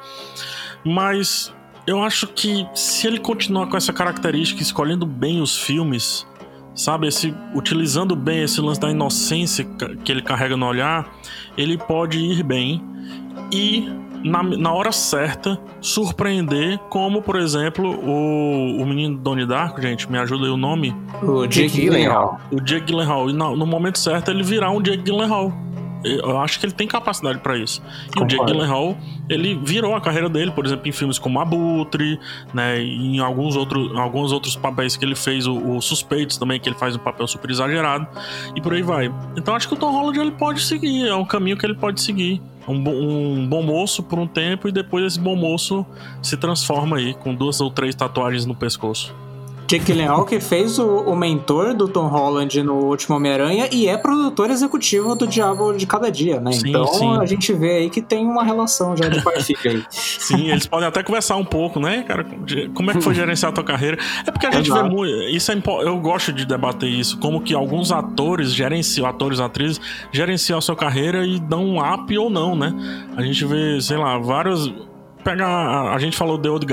Mas eu acho que se ele continuar com essa característica, escolhendo bem os filmes, sabe, esse, utilizando bem esse lance da inocência que ele carrega no olhar, ele pode ir bem e na, na hora certa surpreender, como por exemplo o, o menino Donnie Darko, gente, me ajuda aí o nome, O Jake Gyllenhaal. O Jake Gyllenhaal. E no, no momento certo ele virar um Jake Gyllenhaal. Eu acho que ele tem capacidade pra isso. E o Jake Concordo. Gyllenhaal, ele virou a carreira dele, por exemplo, em filmes como Abutre, né, e em alguns outros, alguns outros papéis que ele fez, o, o Suspeitos também, que ele faz um papel super exagerado, e por aí vai. Então acho que o Tom Holland ele pode seguir, é um caminho que ele pode seguir. Um, um bom moço por um tempo e depois esse bom moço se transforma aí com duas ou três tatuagens no pescoço. Jake Gyllenhaal que fez o, o, mentor do Tom Holland no último Homem-Aranha e é produtor executivo do Diabo de Cada Dia, né? Sim, então sim. a gente vê aí que tem uma relação já de pai aí. (laughs) Sim, eles podem até conversar um pouco, né, cara? Como é que foi (laughs) gerenciar a tua carreira? É porque a gente Exato. vê muito. Isso é, eu gosto de debater isso, como que alguns atores gerenciam, atores, atrizes, gerenciam a sua carreira e dão um up ou não, né? A gente vê, sei lá, vários pega a, a, gente falou de Old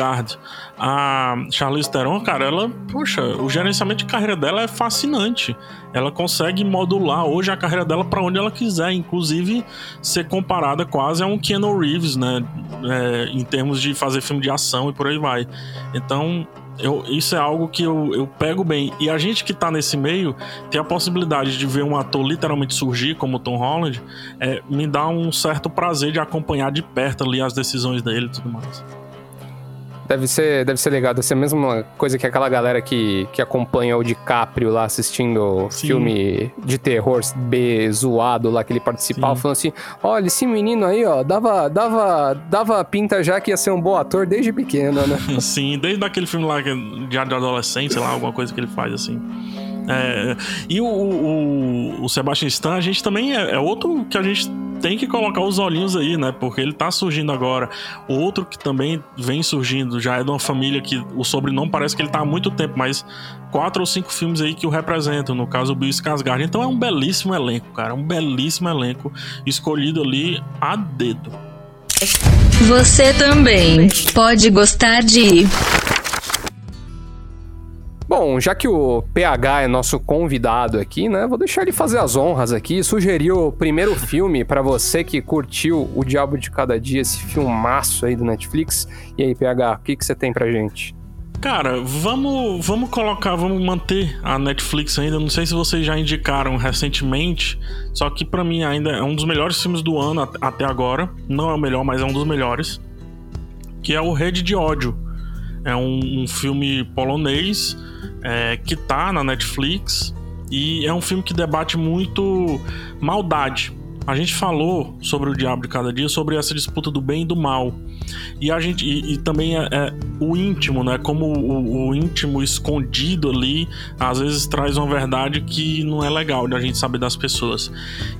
a Charlize Theron, cara, ela, puxa, o gerenciamento de carreira dela é fascinante. Ela consegue modular hoje a carreira dela para onde ela quiser, inclusive ser comparada quase a um Keanu Reeves, né, é, em termos de fazer filme de ação e por aí vai. Então, eu, isso é algo que eu, eu pego bem. E a gente que tá nesse meio tem a possibilidade de ver um ator literalmente surgir, como Tom Holland, é, me dá um certo prazer de acompanhar de perto ali as decisões dele e tudo mais. Deve ser, deve ser legal, deve ser a mesma coisa que aquela galera que, que acompanha o DiCaprio lá assistindo Sim. filme de terror B zoado lá que ele participava, Sim. falando assim: olha, esse menino aí, ó, dava, dava, dava pinta já que ia ser um bom ator desde pequeno, né? (laughs) Sim, desde aquele filme lá, de, de adolescente, sei lá, alguma coisa que ele faz assim. É, e o, o, o Sebastian Stan, a gente também é, é, outro que a gente tem que colocar os olhinhos aí, né? Porque ele tá surgindo agora. Outro que também vem surgindo, já é de uma família que o sobrenome parece que ele tá há muito tempo, mas quatro ou cinco filmes aí que o representam, no caso o Bill Skarsgård. Então é um belíssimo elenco, cara, um belíssimo elenco escolhido ali a dedo. Você também pode gostar de Bom, já que o PH é nosso convidado aqui, né? Vou deixar ele fazer as honras aqui. Sugerir o primeiro (laughs) filme para você que curtiu O Diabo de Cada Dia, esse filmaço aí do Netflix. E aí, PH, o que, que você tem pra gente? Cara, vamos, vamos colocar, vamos manter a Netflix ainda. Não sei se vocês já indicaram recentemente, só que para mim ainda é um dos melhores filmes do ano até agora. Não é o melhor, mas é um dos melhores. Que é o Rede de Ódio. É um, um filme polonês é, que tá na Netflix e é um filme que debate muito maldade. A gente falou sobre o Diabo de Cada Dia, sobre essa disputa do bem e do mal. E a gente e, e também é, é, o íntimo, né? Como o, o, íntimo escondido ali às vezes traz uma verdade que não é legal de a gente saber das pessoas.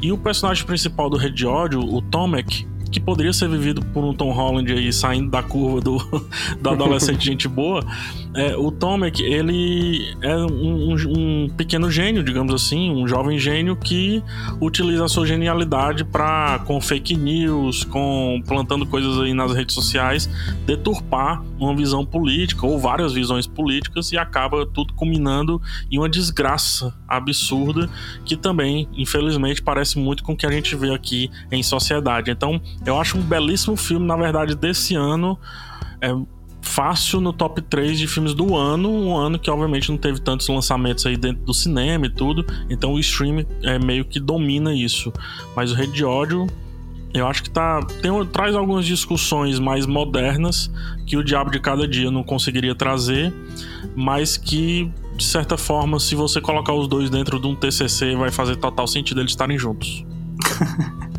E o personagem principal do Red Ódio, o Tomek, que poderia ser vivido por um Tom Holland aí saindo da curva do, (laughs) do adolescente gente boa, é, o Tomek, ele é um, um, um, pequeno gênio, digamos assim, um jovem gênio que utiliza a sua genialidade para, com fake news, com plantando coisas aí nas redes sociais, deturpar uma visão política ou várias visões políticas e acaba tudo culminando em uma desgraça absurda que também, infelizmente, parece muito com o que a gente vê aqui em sociedade. Então, eu acho um belíssimo filme, na verdade, desse ano. É, fácil no top 3 de filmes do ano, um ano que obviamente não teve tantos lançamentos aí dentro do cinema e tudo, então o streaming é meio que domina isso. Mas o Rede de Ódio, eu acho que tá tem, traz algumas discussões mais modernas que o Diabo de Cada Dia não conseguiria trazer, mas que de certa forma, se você colocar os dois dentro de um TCC, vai fazer total sentido eles estarem juntos. (laughs)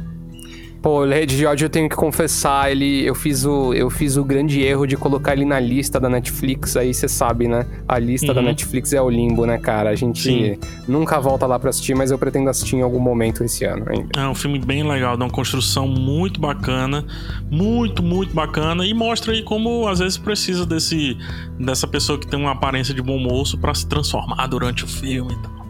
Pô, o Rede de Ódio eu tenho que confessar, ele, eu, fiz o, eu fiz o grande erro de colocar ele na lista da Netflix, aí você sabe, né? A lista uhum. da Netflix é o limbo, né, cara? A gente Sim. nunca volta lá pra assistir, mas eu pretendo assistir em algum momento esse ano ainda. É um filme bem legal, dá uma construção muito bacana, muito, muito bacana, e mostra aí como às vezes precisa desse, dessa pessoa que tem uma aparência de bom moço para se transformar durante o filme e tal.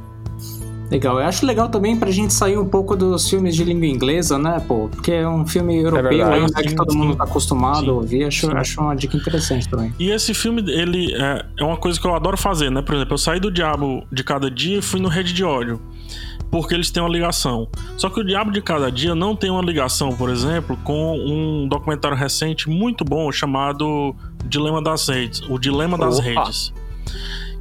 Legal. Eu acho legal também pra gente sair um pouco dos filmes de língua inglesa, né, pô? Porque é um filme europeu é ainda que todo mundo tá acostumado sim, a ouvir. Acho, acho uma dica interessante também. E esse filme, ele é, é uma coisa que eu adoro fazer, né? Por exemplo, eu saí do Diabo de Cada Dia e fui no Rede de Ódio. Porque eles têm uma ligação. Só que o Diabo de Cada Dia não tem uma ligação, por exemplo, com um documentário recente muito bom chamado Dilema das Redes. O Dilema das Opa. Redes.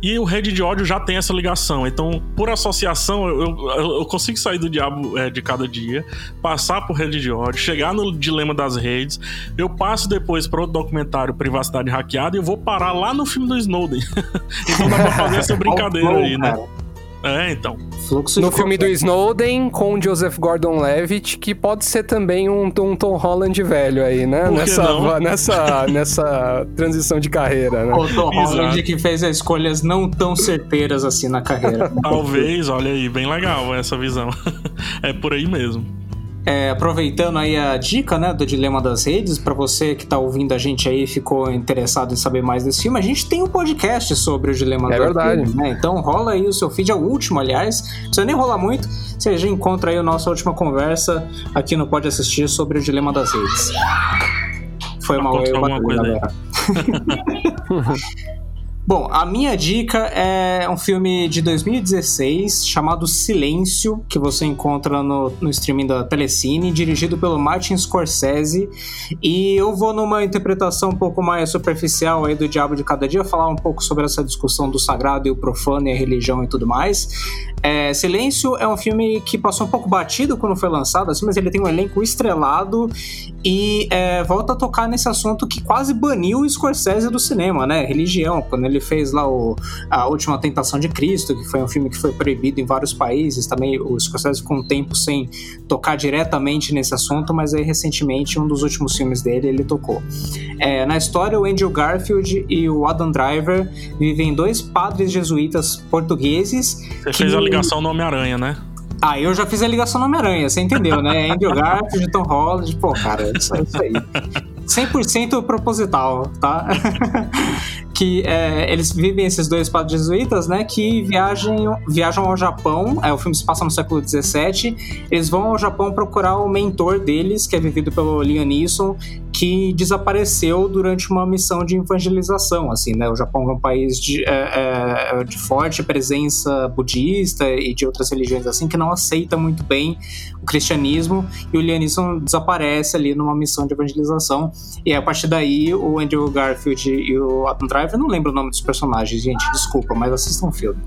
E o Rede de Ódio já tem essa ligação. Então, por associação, eu, eu, eu consigo sair do diabo é, de cada dia, passar por Rede de Ódio, chegar no dilema das redes. Eu passo depois para outro documentário Privacidade Hackeada e eu vou parar lá no filme do Snowden. (laughs) então dá pra fazer essa (laughs) brincadeira aí, né? É, então. Fluxo no filme do Snowden com Joseph Gordon-Levitt, que pode ser também um, um Tom Holland velho aí, né? Nessa, nessa, (laughs) nessa transição de carreira, né? O Tom Holland que fez escolhas não tão certeiras assim na carreira. (laughs) Talvez, olha aí, bem legal essa visão. (laughs) é por aí mesmo. É, aproveitando aí a dica, né, do Dilema das Redes, para você que tá ouvindo a gente aí e ficou interessado em saber mais desse filme, a gente tem um podcast sobre o Dilema é das verdade. Redes, né? Então rola aí o seu feed, é o último, aliás, não precisa nem rolar muito, você já encontra aí a nossa última conversa aqui no Pode Assistir sobre o Dilema das Redes. Foi mal eu alguma coisa (laughs) (laughs) Bom, a minha dica é um filme de 2016 chamado Silêncio, que você encontra no, no streaming da Telecine, dirigido pelo Martin Scorsese. E eu vou numa interpretação um pouco mais superficial aí do Diabo de Cada Dia, falar um pouco sobre essa discussão do sagrado e o profano e a religião e tudo mais. É, Silêncio é um filme que passou um pouco batido quando foi lançado, assim, mas ele tem um elenco estrelado e é, volta a tocar nesse assunto que quase baniu o Scorsese do cinema, né? Religião, quando ele fez lá o, A Última Tentação de Cristo, que foi um filme que foi proibido em vários países, também o Scorsese ficou um tempo sem tocar diretamente nesse assunto, mas aí recentemente, um dos últimos filmes dele, ele tocou. É, na história, o Andrew Garfield e o Adam Driver vivem dois padres jesuítas portugueses. Você que... fez a ligação no Homem-Aranha, né? Ah, eu já fiz a ligação no Homem-Aranha, você entendeu, né? (laughs) Andrew Garfield, Tom Holland, pô, cara, isso, isso aí. 100% proposital, tá? (laughs) que é, eles vivem esses dois padres jesuítas, né, que viajam, viajam ao Japão, é, o filme se passa no século 17, eles vão ao Japão procurar o mentor deles, que é vivido pelo Liam Neeson, que desapareceu durante uma missão de evangelização, assim, né, o Japão é um país de, é, é, de forte presença budista e de outras religiões assim, que não aceita muito bem o cristianismo, e o Liam Neeson desaparece ali numa missão de evangelização, e a partir daí o Andrew Garfield e o Adam Driver não lembro o nome dos personagens, gente, desculpa, mas assistam o filme.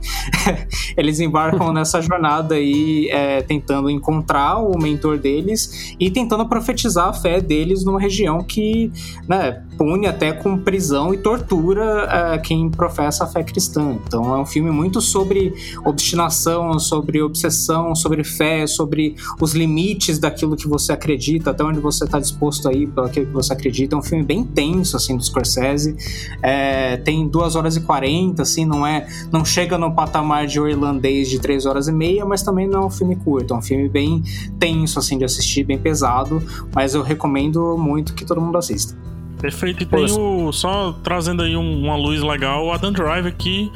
(laughs) Eles embarcam nessa jornada aí, é, tentando encontrar o mentor deles e tentando profetizar a fé deles numa região que né, pune até com prisão e tortura é, quem professa a fé cristã. Então é um filme muito sobre obstinação, sobre obsessão, sobre fé, sobre os limites daquilo que você acredita, até onde você está disposto a ir pelo que você acredita. É um filme bem tenso, assim, do Scorsese. É, tem 2 horas e 40, assim, não é. Não chega no patamar de irlandês de 3 horas e meia, mas também não é um filme curto, é um filme bem tenso, assim, de assistir, bem pesado, mas eu recomendo muito que todo mundo assista. Perfeito, e tem o, só trazendo aí um, uma luz legal, o Adam Driver que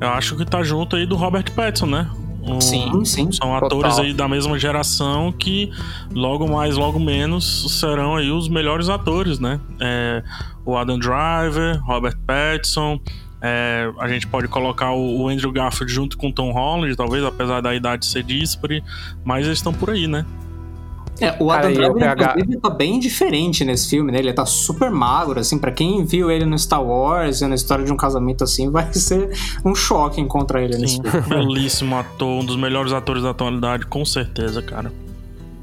eu acho que tá junto aí do Robert Pattinson, né? Um, sim, sim. São atores Total. aí da mesma geração que logo mais, logo menos serão aí os melhores atores, né? É, o Adam Driver, Robert Pattinson. É, a gente pode colocar o, Andrew Garfield junto com o Tom Holland, talvez, apesar da idade ser díspare, mas eles estão por aí, né? É, o Adam Driver, inclusive, tá bem diferente nesse filme, né? Ele tá super magro, assim, para quem viu ele no Star Wars, na história de um casamento assim, vai (laughs) ser um choque encontrar ele Sim, nesse filme. Belíssimo ator, um dos melhores atores da atualidade, com certeza, cara.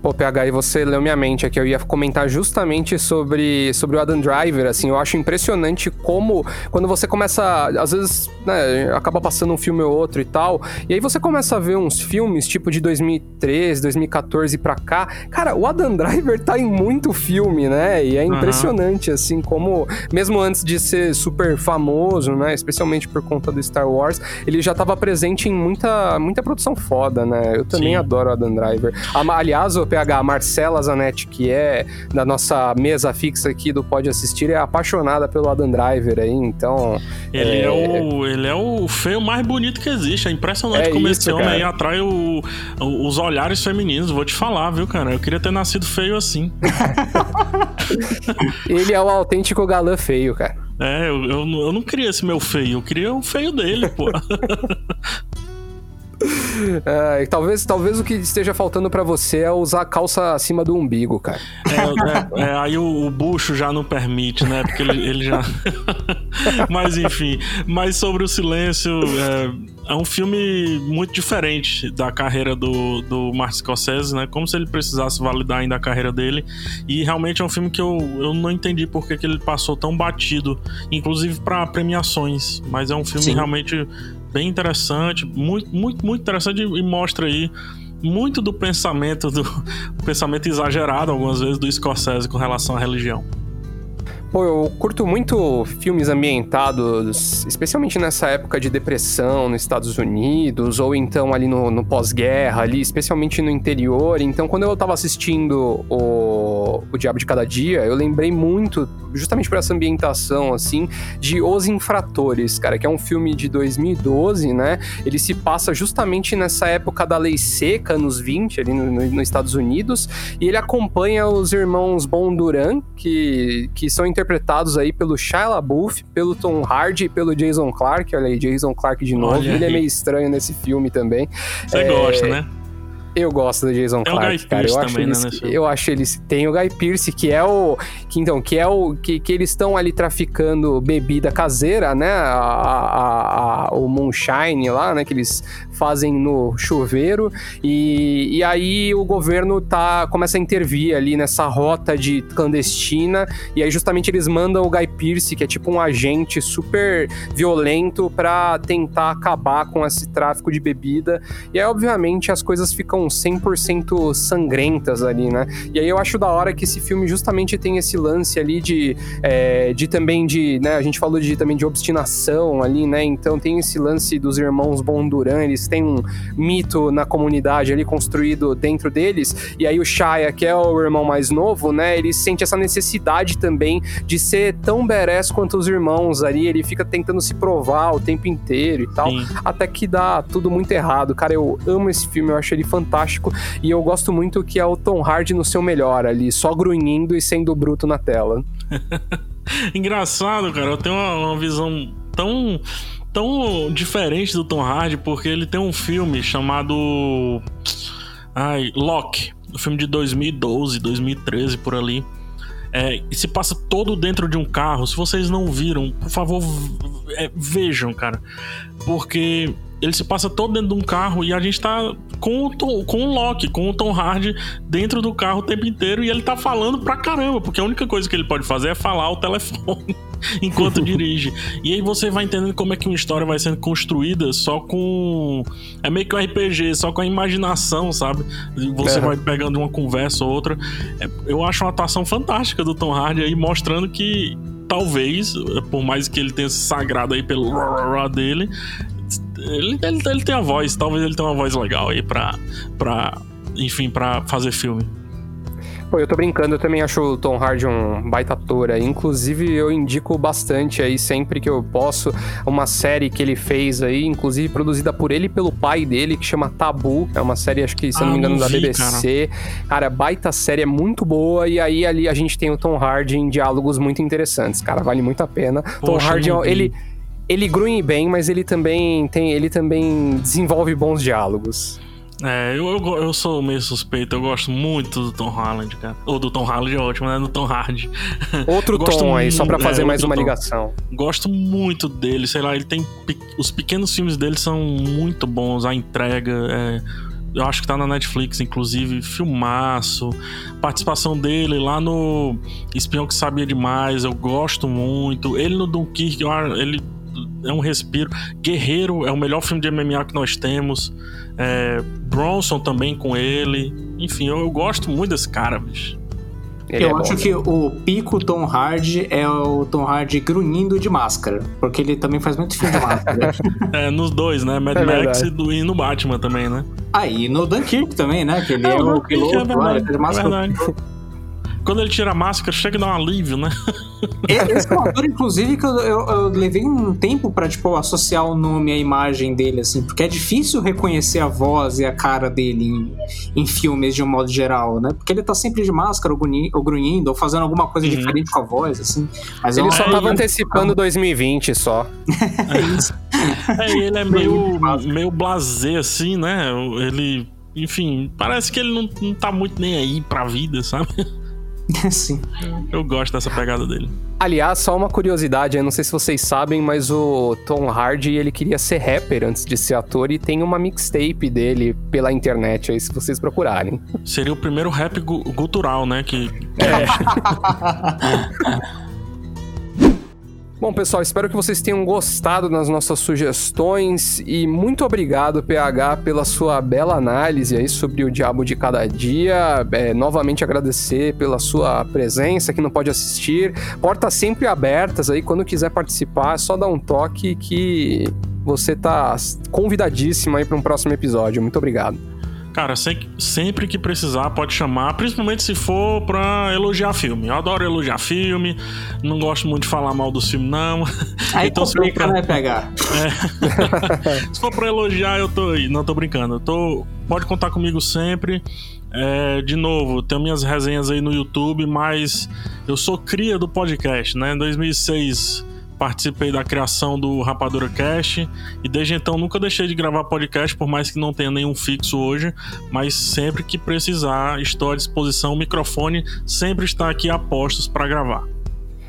Pô, PH, e você leu minha mente aqui. Eu ia comentar justamente sobre, sobre o Adam Driver, assim. Eu acho impressionante como, quando você começa, às vezes, né, acaba passando um filme ou outro e tal, e aí você começa a ver uns filmes, tipo de 2013, 2014 pra cá. Cara, o Adam Driver tá em muito filme, né? E é impressionante, uhum. assim, como, mesmo antes de ser super famoso, né? Especialmente por conta do Star Wars, ele já tava presente em muita, muita produção foda, né? Eu também Sim. adoro o Adam Driver. Aliás, PH, a Marcela Zanetti, que é da nossa mesa fixa aqui do Pode Assistir, é apaixonada pelo Adam Driver aí, então. Ele é, é o, ele é o feio mais bonito que existe. É impressionante é como isso, esse homem aí atrai o, o, os olhares femininos. Vou te falar, viu, cara? Eu queria ter nascido feio assim. (laughs) ele é o autêntico galã feio, cara. É, eu, eu, eu não queria esse meu feio, eu queria o feio dele, pô. (laughs) (laughs) É, talvez, talvez o que esteja faltando para você é usar a calça acima do umbigo, cara. É, é, é aí o, o, bucho já não permite, né? Porque ele, ele já. (laughs) mas enfim. Mas sobre o silêncio, é, é, um filme muito diferente da carreira do, do Martin Scorsese, né? Como se ele precisasse validar ainda a carreira dele. E realmente é um filme que eu, eu não entendi por que ele passou tão batido, inclusive para premiações. Mas é um filme Sim. realmente bem interessante, muito, muito, muito interessante e mostra aí muito do pensamento do (laughs) pensamento exagerado algumas vezes do Scorsese com relação à religião. Pô, eu curto muito filmes ambientados, especialmente nessa época de depressão nos Estados Unidos, ou então ali no, no pós-guerra, ali, especialmente no interior. Então, quando eu tava assistindo o, o Diabo de Cada Dia, eu lembrei muito, justamente por essa ambientação, assim, de Os Infratores, cara, que é um filme de 2012, né? Ele se passa justamente nessa época da lei seca, nos 20, ali no, no, nos Estados Unidos, e ele acompanha os irmãos Bonduran, que, que são interpretados aí pelo Shia LaBeouf, pelo Tom Hardy e pelo Jason Clarke. Olha aí, Jason Clarke de novo. Olha Ele é aí. é meio estranho nesse filme também. Você é... gosta, né? Eu gosto do Jason tem Clarke, cara. Eu acho, também, eles, né, eu acho eles. Tem o Guy Pierce, que é o. Que, então, que é o. Que, que eles estão ali traficando bebida caseira, né? A, a, a, o Moonshine lá, né? Que eles fazem no chuveiro. E, e aí o governo tá, começa a intervir ali nessa rota de clandestina. E aí, justamente, eles mandam o Guy Pierce, que é tipo um agente super violento, para tentar acabar com esse tráfico de bebida. E aí, obviamente, as coisas ficam 100% sangrentas ali, né? E aí eu acho da hora que esse filme justamente tem esse lance ali de, é, de também de, né? A gente falou de também de obstinação ali, né? Então tem esse lance dos irmãos Bonduran, eles têm um mito na comunidade ali construído dentro deles, e aí o Shaya, que é o irmão mais novo, né? Ele sente essa necessidade também de ser tão badass quanto os irmãos ali, ele fica tentando se provar o tempo inteiro e tal, Sim. até que dá tudo muito errado. Cara, eu amo esse filme, eu acho ele fantástico fantástico. E eu gosto muito que é o Tom Hardy no seu melhor ali, só grunhindo e sendo bruto na tela. (laughs) Engraçado, cara. Eu tenho uma, uma visão tão tão diferente do Tom Hardy porque ele tem um filme chamado ai, Lock, um filme de 2012, 2013 por ali. É, e se passa todo dentro de um carro. Se vocês não viram, por favor, é, vejam, cara. Porque ele se passa todo dentro de um carro e a gente tá com o, Tom, com o Loki, com o Tom Hardy dentro do carro o tempo inteiro e ele tá falando pra caramba, porque a única coisa que ele pode fazer é falar ao telefone (laughs) enquanto (laughs) dirige. E aí você vai entendendo como é que uma história vai sendo construída só com. É meio que um RPG, só com a imaginação, sabe? Você é. vai pegando uma conversa ou outra. É, eu acho uma atuação fantástica do Tom Hardy aí, mostrando que talvez, por mais que ele tenha se sagrado aí pelo dele, ele, ele, ele tem a voz, talvez ele tenha uma voz legal aí pra, pra enfim, pra fazer filme. Pô, eu tô brincando, eu também acho o Tom Hardy um baita ator. Aí. Inclusive, eu indico bastante aí, sempre que eu posso, uma série que ele fez aí, inclusive produzida por ele e pelo pai dele, que chama Tabu. É uma série, acho que, se ah, não me engano, da vi, BBC. Cara. cara, baita série, é muito boa. E aí, ali, a gente tem o Tom Hardy em diálogos muito interessantes, cara. Vale muito a pena. Poxa, Tom Hardy, ele ele grunhe bem, mas ele também tem, ele também desenvolve bons diálogos. É, eu, eu, eu, sou meio suspeito, eu gosto muito do Tom Holland, cara. Ou do Tom Holland é ótimo, né? Do Tom Hardy. (laughs) Outro tom aí, só pra fazer é, mais uma tom. ligação. Gosto muito dele, sei lá, ele tem. Os pequenos filmes dele são muito bons, a entrega. É, eu acho que tá na Netflix, inclusive, filmaço. Participação dele lá no Espião que Sabia Demais, eu gosto muito. Ele no Dunkirk, ele é um respiro. Guerreiro é o melhor filme de MMA que nós temos. É, Bronson também com ele. Enfim, eu, eu gosto muito desse cara, bicho. Ele eu é acho bom. que o pico Tom Hardy é o Tom Hardy grunhindo de máscara. Porque ele também faz muito filme de máscara. (laughs) é, nos dois, né? Mad é Max e, do, e, no Batman também, né? Aí ah, no Dunkirk também, né? Que ele é, é o piloto, é verdade, é verdade. Quando ele tira a máscara, chega a dar um alívio, né? Esse é um ator, inclusive, que eu, eu, eu levei um tempo pra, tipo, associar o nome à imagem dele, assim, porque é difícil reconhecer a voz e a cara dele em, em filmes de um modo geral, né? Porque ele tá sempre de máscara, ou grunhindo, ou fazendo alguma coisa uhum. diferente com a voz, assim. Mas ele só tava antecipando 2020 só. (laughs) É isso. É, ele é meio, meio blasé, assim, né? Ele enfim, parece que ele não, não tá muito nem aí pra vida, sabe? (laughs) Sim. Eu gosto dessa pegada dele. Aliás, só uma curiosidade, eu não sei se vocês sabem, mas o Tom Hardy, ele queria ser rapper antes de ser ator e tem uma mixtape dele pela internet aí, se vocês procurarem. Seria o primeiro rap gu gutural, né? Que... É. (laughs) Bom, pessoal, espero que vocês tenham gostado das nossas sugestões e muito obrigado, PH, pela sua bela análise aí sobre o Diabo de Cada Dia. É, novamente agradecer pela sua presença, que não pode assistir. Portas sempre abertas aí, quando quiser participar, é só dar um toque que você tá convidadíssimo aí para um próximo episódio. Muito obrigado. Cara, sempre que precisar, pode chamar, principalmente se for pra elogiar filme. Eu adoro elogiar filme, não gosto muito de falar mal do filme, não. Aí (laughs) então, complica, se for pra... né, pegar? É. (laughs) se for pra elogiar, eu tô aí. Não tô brincando. Eu tô... Pode contar comigo sempre. É, de novo, tenho minhas resenhas aí no YouTube, mas eu sou cria do podcast, né? Em 2006 participei da criação do Rapadura Cast e desde então nunca deixei de gravar podcast, por mais que não tenha nenhum fixo hoje, mas sempre que precisar, estou à disposição, o microfone sempre está aqui a postos para gravar.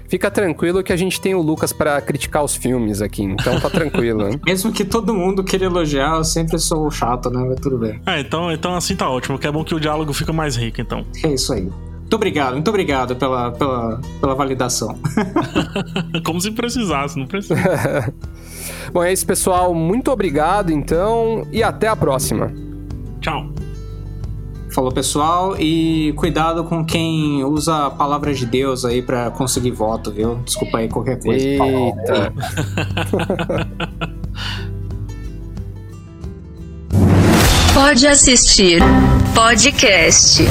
Fica tranquilo que a gente tem o Lucas para criticar os filmes aqui, então tá tranquilo. Né? (laughs) Mesmo que todo mundo queira elogiar, eu sempre sou chato, né? Mas tudo bem. É, então, então assim tá ótimo, que é bom que o diálogo fica mais rico, então. É isso aí. Muito obrigado, muito obrigado pela, pela, pela validação. (laughs) Como se precisasse, não precisa. (laughs) Bom, é isso, pessoal. Muito obrigado, então, e até a próxima. Tchau. Falou, pessoal, e cuidado com quem usa palavras de Deus aí para conseguir voto, viu? Desculpa aí qualquer coisa. Eita. (laughs) Pode assistir podcast.